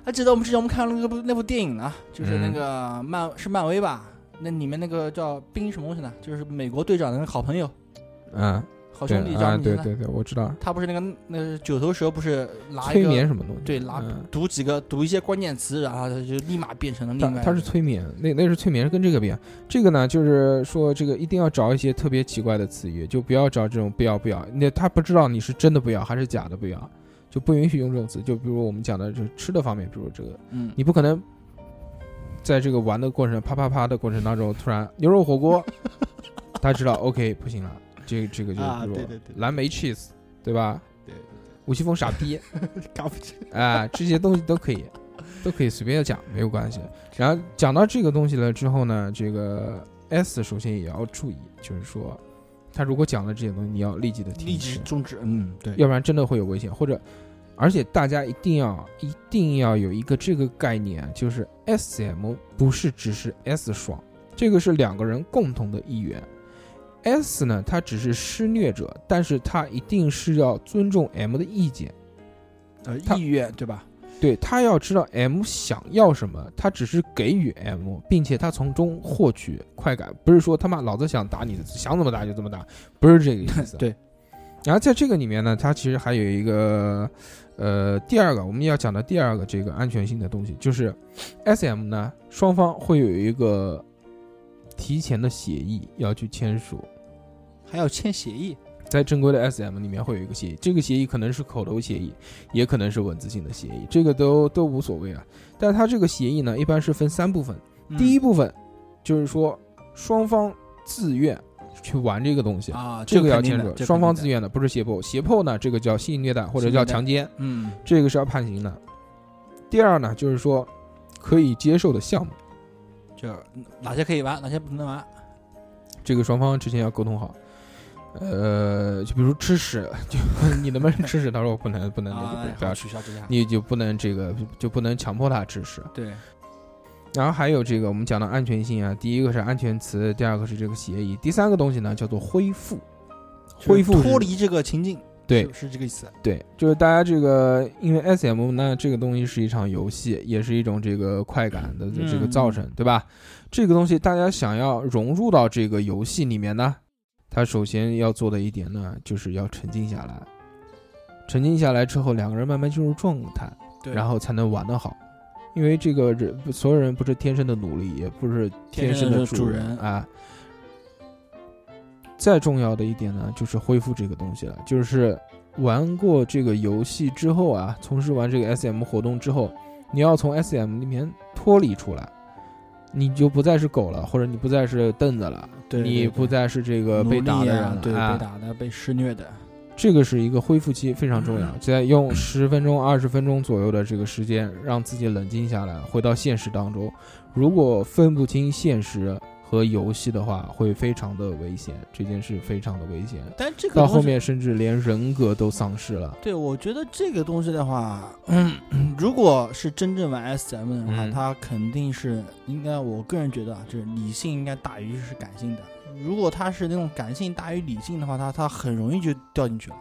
还记得我们之前我们看了那部那部电影呢，就是那嗯个漫是漫威吧？那里面那个叫冰什么东西呢？就是美国队长的那个好朋友、嗯，好兄弟叫什么名字？对对对，我知道，他不是那个那个九头蛇，不是拿催眠什么东西？对拿嗯读几个读一些关键词，然后他就立马变成了另外一个。它它是催眠，那那是催眠，跟这个比，这个呢就是说这个一定要找一些特别奇怪的词语，就不要找这种不要不要，那他不知道你是真的不要还是假的不要，就不允许用这种词。就比如我们讲的就是吃的方面，比如这个，嗯，你不可能在这个玩的过程啪啪啪的过程当中突然牛肉火锅，他知道 OK 不行了，这这个就啊比如对对对蓝莓 cheese 对吧？对，吴奇峰傻逼。搞不清。啊，这些东西都可以，都可以随便讲，没有关系。然后讲到这个东西了之后呢，这个 S 首先也要注意，就是说，他如果讲了这些东西，你要立即的停立止即，终止。嗯，对，要不然真的会有危险。或者，而且大家一定要一定要有一个这个概念，就是 SM 不是只是 S 爽，这个是两个人共同的意愿。S 呢，他只是施虐者，但是他一定是要尊重 M 的意见。呃，他意愿对吧？对他要知道 M 想要什么，他只是给予 M，并且他从中获取快感，不是说他妈老子想打你，想怎么打就怎么打，不是这个意思。对。然后在这个里面呢，它其实还有一个，呃，第二个我们要讲的第二个这个安全性的东西，就是 S.M 呢，双方会有一个提前的协议要去签署，还要签协议。在正规的 SM 里面会有一个协议，这个协议可能是口头协议，也可能是文字性的协议，这个都都无所谓啊。但它这个协议呢，一般是分三部分。嗯第一部分就是说双方自愿去玩这个东西，啊，这个要签署，双方自愿的，不是胁迫。胁迫呢，这个叫性虐待或者叫强奸，嗯，这个是要判刑的。第二呢，就是说可以接受的项目，就哪些可以玩，哪些不能玩。这个双方之前要沟通好。呃，就比如吃屎，就你能不能吃屎？他说我不能，不能，那啊就不，不要。取消。你就不能这个就不能强迫他吃屎。对，然后还有这个我们讲到安全性啊，第一个是安全词，第二个是这个协议，第三个东西呢叫做恢复。恢复脱离这个情境，对是是这个意思。对，就是大家这个因为 S M 那这个东西是一场游戏，也是一种这个快感的这个造成，对吧？这个东西大家想要融入到这个游戏里面呢，他首先要做的一点呢，就是要沉浸下来。沉浸下来之后，两个人慢慢进入状态，然后才能玩得好。因为这个人，所有人不是天生的奴隶，也不是天生的主人啊。再重要的一点呢，就是恢复这个东西了。就是玩过这个游戏之后啊，从事完这个 SM 活动之后，你要从 SM 里面脱离出来，你就不再是狗了，或者你不再是凳子了，对对对你不再是这个被打的人了，，啊对，啊被打的、被施虐的，这个是一个恢复期，非常重要。再用十分钟、二十分钟左右的这个时间，让自己冷静下来，回到现实当中。如果分不清现实和游戏的话，会非常的危险。这件事非常的危险，但这个到后面甚至连人格都丧失了。对，我觉得这个东西的话，嗯，如果是真正玩 SM 的话，嗯它肯定是应该，我个人觉得啊，就是理性应该大于是感性的。如果他是那种感性大于理性的话，他他很容易就掉进去了。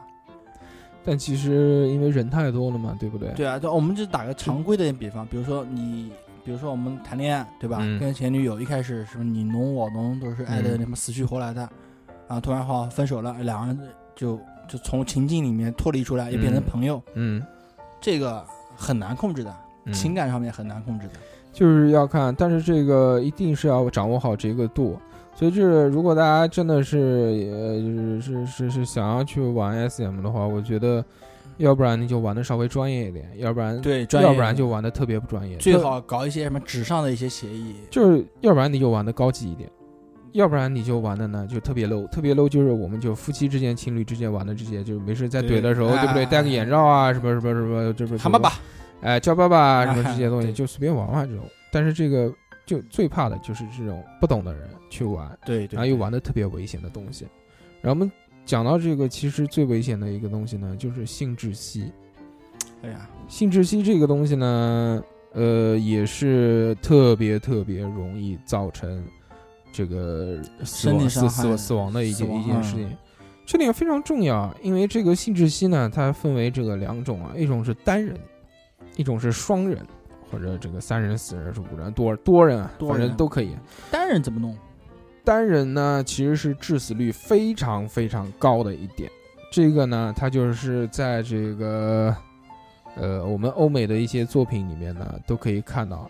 但其实因为人太多了嘛，对不对？对啊，就我们就打个常规的比方，比如说你，比如说我们谈恋爱，对吧？嗯跟前女友一开始什么你侬我侬，都是爱的嗯什么死去活来的，然后突然好分手了，两个人就就从情境里面脱离出来，也变成嗯朋友，嗯，这个很难控制的。嗯情感上面很难控制的。就是要看，但是这个一定是要掌握好这个度。所以就是，如果大家真的是呃，就是是是是想要去玩 SM 的话，我觉得，要不然你就玩的稍微专业一点，要不然对，专业要不然就玩的特别不专业，最好搞一些什么纸上的一些协议。就是要不然你就玩的高级一点，要不然你就玩的呢就特别 low，特别 low 就是我们就夫妻之间、情侣之间玩的这些，就是没事在怼的时候，对不对？哎戴个眼罩啊，什么什么什么，这不喊爸爸，哎，叫爸爸什么哎这些东西，对就随便玩玩这种。但是这个就最怕的就是这种不懂的人去玩，对对，然后又玩的特别危险的东西。然后我们讲到这个，其实最危险的一个东西呢，就是性窒息。哎呀，性窒息这个东西呢，呃，也是特别特别容易造成这个死身体亡死死亡死亡的一件一件事情。这点非常重要，因为这个性窒息呢，它分为这个两种啊，一种是单人，一种是双人，或者这个三人、四人、是五人、多多人多人都可以。单人怎么弄？单人呢，其实是致死率非常非常高的一点。这个呢，它就是在这个呃我们欧美的一些作品里面呢，都可以看到。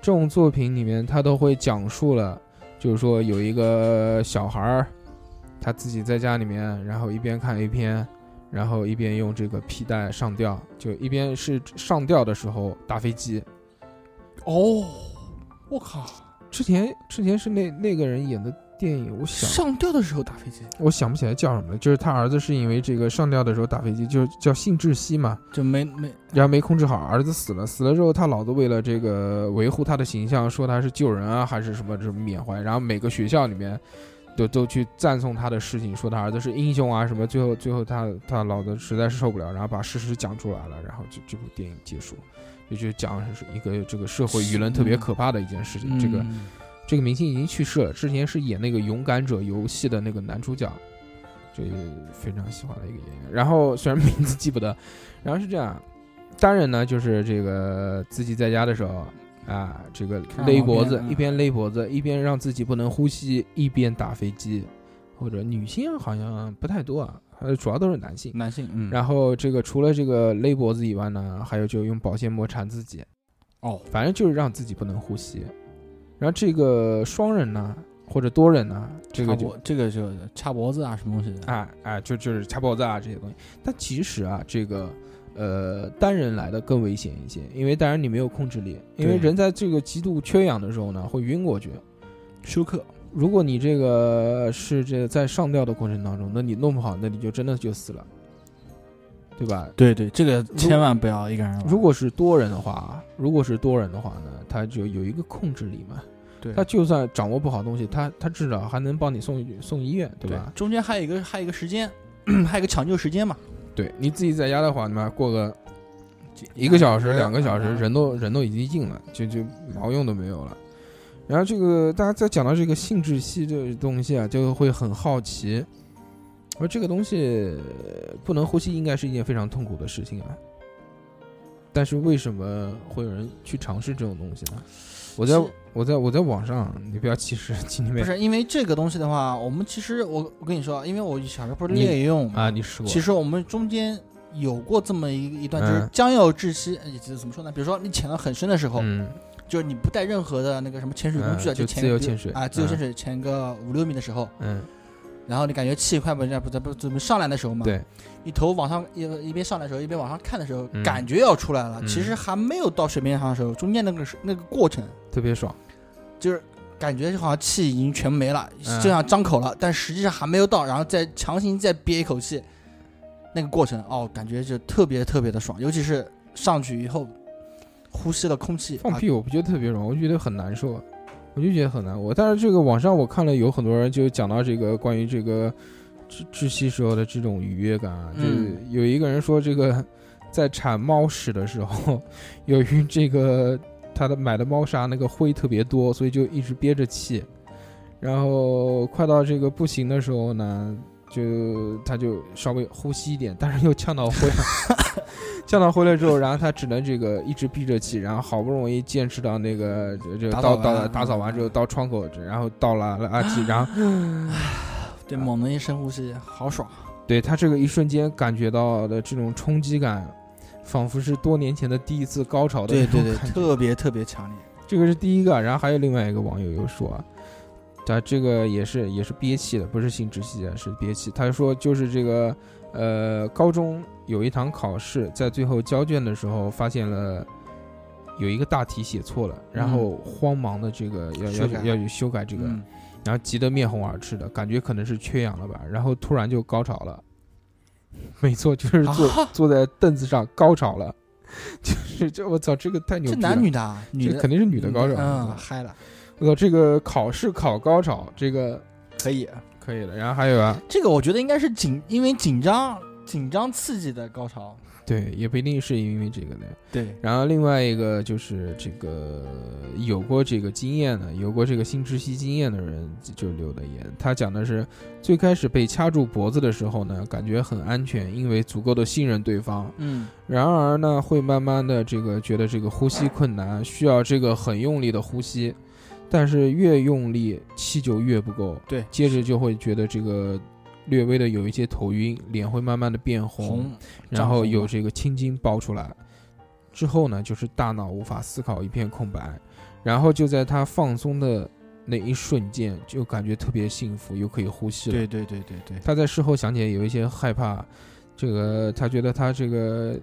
这种作品里面，它都会讲述了，就是说有一个小孩儿，他自己在家里面，然后一边看 A 片，然后一边用这个皮带上吊，就一边是上吊的时候打飞机。哦，我靠，之前之前是那那个人演的电影，我想上吊的时候打飞机。我想不起来叫什么了，就是他儿子是因为这个上吊的时候打飞机，就是叫性窒息嘛，就没没。然后没控制好，儿子死了，死了之后他老子为了这个维护他的形象，说他是救人啊还是什么这种缅怀，然后每个学校里面都都去赞颂他的事情，说他儿子是英雄啊什么，最后最后他他老子实在是受不了，然后把事实讲出来了，然后就这部电影结束，也就讲是一个这个社会舆论特别可怕的一件事情，这个。嗯这个明星已经去世了，之前是演那个《勇敢者》游戏的那个男主角，这个非常喜欢的一个演员。然后虽然 名字记不得，然后是这样，单人呢就是这个自己在家的时候啊，这个勒脖子，一边勒脖子一边让自己不能呼吸，一边打飞机，或者女性好像不太多啊，呃，主要都是男性。男性，嗯，然后这个除了这个勒脖子以外呢，还有就用保鲜膜缠自己，哦，反正就是让自己不能呼吸。然后这个双人呢，或者多人呢，这个就这个就掐脖子啊，什么东西的？哎哎，就就是掐脖子啊这些东西。但其实啊，这个呃单人来的更危险一些，因为当然你没有控制力，因为人在这个极度缺氧的时候呢，会晕过去。休克，如果你这个是这个在上吊的过程当中，那你弄不好，那你就真的就死了，对吧？对对，这个千万不要一个人玩。如果是多人的话，如果是多人的话呢，他就有一个控制力嘛。对他就算掌握不好东西，他他至少还能帮你送送医院，对对吧？中间还有一个还有一个时间，还有一个抢救时间嘛，对你自己在家的话，你妈过个一个小时、两个小时，人都人都已经硬了，就就毛用都没有了。然后这个大家在讲到这个性窒息这个东西啊，就会很好奇，而这个东西呃不能呼吸，应该是一件非常痛苦的事情啊。但是为什么会有人去尝试这种东西呢？我在我在我在网上，你不要歧视，请你不是因为这个东西的话，我们其实我我跟你说，因为我小时候不是你练用，啊，你试过？其实我们中间有过这么一一段，就是嗯将要窒息，呃这怎么说呢？比如说你潜到很深的时候，嗯，就是你不带任何的那个什么潜水工具啊，嗯就自由潜水啊，自由嗯。潜水潜个五六米的时候，嗯，然后你感觉气快不在不在不准备上来的时候嘛，对，你头往上一一边上来的时候，一边往上看的时候，嗯。感觉要出来了，嗯。其实还没有到水面上的时候，中间那个是那个过程，特别爽。就是感觉好像气已经全没了，嗯。就想张口了，但实际上还没有到，然后再强行再憋一口气，那个过程哦，感觉就特别特别的爽，尤其是上去以后呼吸了空气，啊放屁我不觉得特别爽，我觉得很难受，我就觉得很难我。但是这个网上我看了有很多人就讲到这个关于这个窒窒息时候的这种愉悦感啊，就嗯有一个人说这个在铲猫屎的时候，由于这个他的买的猫砂那个灰特别多，所以就一直憋着气，然后快到这个不行的时候呢。就他就稍微呼吸一点，但是又呛到灰了，呛到回来之后，然后他只能这个一直闭着气，然后好不容易坚持到那个这这打到到打扫完之后到窗口，然后到了垃圾，然后对猛的一深呼吸，好爽。对他这个一瞬间感觉到的这种冲击感，仿佛是多年前的第一次高潮的对对对，特别特别强烈。这个是第一个，然后还有另外一个网友又说啊，他这个也是也是憋气的，不是性窒息啊，是憋气。他说就是这个呃，高中有一堂考试，在最后交卷的时候发现了有一个大题写错了，然后慌忙的这个要要要去修改这个，嗯然后急得面红耳赤的，感觉可能是缺氧了吧，然后突然就高潮了。没错，就是坐、啊坐在凳子上高潮了，就是这我操，这个太牛这逼了！男女的啊，女的肯定是女的高潮。嗯，嗨了，我操，这个考试考高潮，这个可以。可以了。然后还有啊，这个我觉得应该是紧，因为紧张、紧张刺激的高潮。对，也不一定是因为这个的。对，然后另外一个就是这个有过这个经验的，有过这个性窒息经验的人就留的言，他讲的是最开始被掐住脖子的时候呢，感觉很安全，因为足够的信任对方。嗯，然而呢，会慢慢的这个觉得这个呼吸困难，需要这个很用力的呼吸，但是越用力气就越不够，对，接着就会觉得这个略微的有一些头晕，脸会慢慢的变红，红，然后有这个青筋爆出来，之后呢，就是大脑无法思考，一片空白，然后就在他放松的那一瞬间，就感觉特别幸福，又可以呼吸了。对对对对对，他在事后想起来有一些害怕，这个他觉得他这个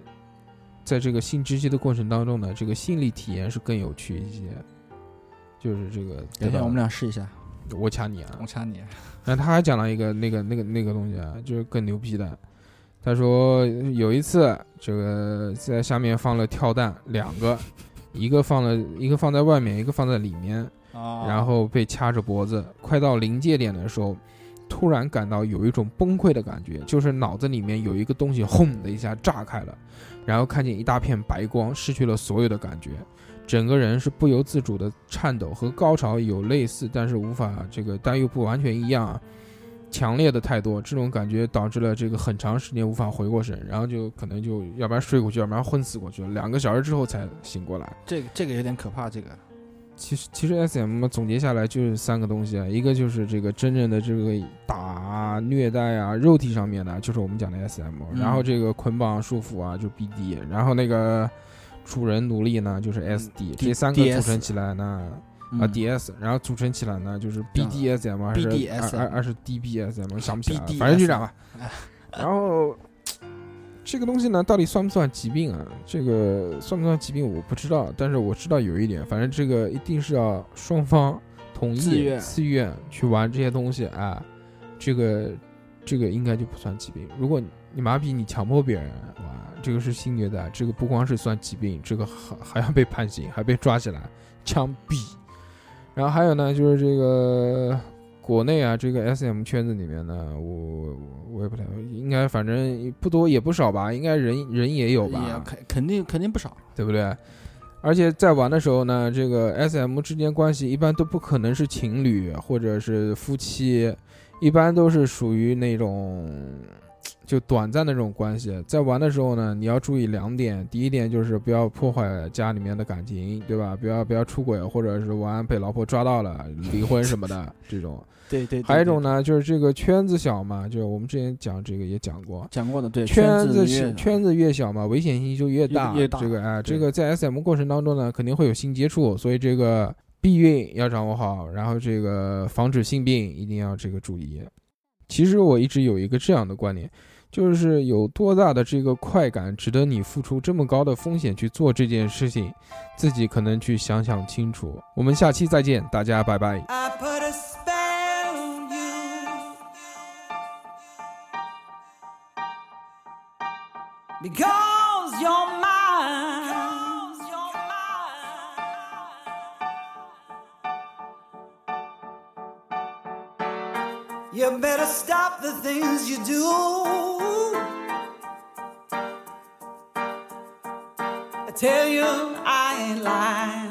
在这个性窒息的过程当中呢，这个心理体验是更有趣一些。就是这个，等一下我们俩试一下，我掐你啊！我掐你。然后他还讲了一个那个那个那个东西啊，就是更牛逼的。他说有一次，这个在下面放了跳蛋两个，一个放了一个放在外面，一个放在里面，啊然后被掐着脖子，快到临界点的时候，突然感到有一种崩溃的感觉，就是脑子里面有一个东西轰的一下炸开了，然后看见一大片白光，失去了所有的感觉，整个人是不由自主的颤抖，和高潮有类似，但是无法这个，但又不完全一样啊。强烈的太多，这种感觉导致了这个很长时间无法回过神，然后就可能就要不然睡过去，要不然昏死过去了，两个小时之后才醒过来。这个这个有点可怕，这个其实其实 S M 总结下来就是三个东西啊，一个就是这个真正的这个打啊、虐待啊、肉体上面的，就是我们讲的 S M，、嗯然后这个捆绑束缚啊，就 B D，然后那个主人奴隶呢，就是 S D，、这三个组成起来呢。啊嗯，D S，然后组成起来呢，就是 B D S M 还是二二是 D B S M，想不起来了，反正就这样吧。然后这个东西呢，到底算不算疾病啊？这个算不算疾病我不知道，但是我知道有一点，反正这个一定是要双方同意、自愿自愿去玩这些东西啊，这个这个应该就不算疾病。如果你麻痹你强迫别人玩，这个是性虐待，这个不光是算疾病，这个还还要被判刑，还被抓起来枪毙。然后还有呢，就是这个国内啊，这个 SM 圈子里面呢，我我我也不太，应该反正不多也不少吧，应该人人也有吧，肯肯定肯定不少。对不对？而且在玩的时候呢，这个 S M 之间关系一般都不可能是情侣或者是夫妻，一般都是属于那种就短暂的这种关系。在玩的时候呢，你要注意两点：第一点就是不要破坏家里面的感情，对吧？不要不要出轨，或者是玩被老婆抓到了离婚什么的 这种。对对，对还有一种呢，就是这个圈子小嘛，就是我们之前讲这个也讲过，讲过的，对圈子子圈子越小嘛，危险性就越大。越大这个哎，这个在 SM 过程当中呢，肯定会有性接触，所以这个避孕要掌握好，然后这个防止性病一定要这个注意。其实我一直有一个这样的观念，就是有多大的这个快感，值得你付出这么高的风险去做这件事情，自己可能去想想清楚。我们下期再见，大家拜拜。Because You better stop the things you do. I tell you, I ain't lying.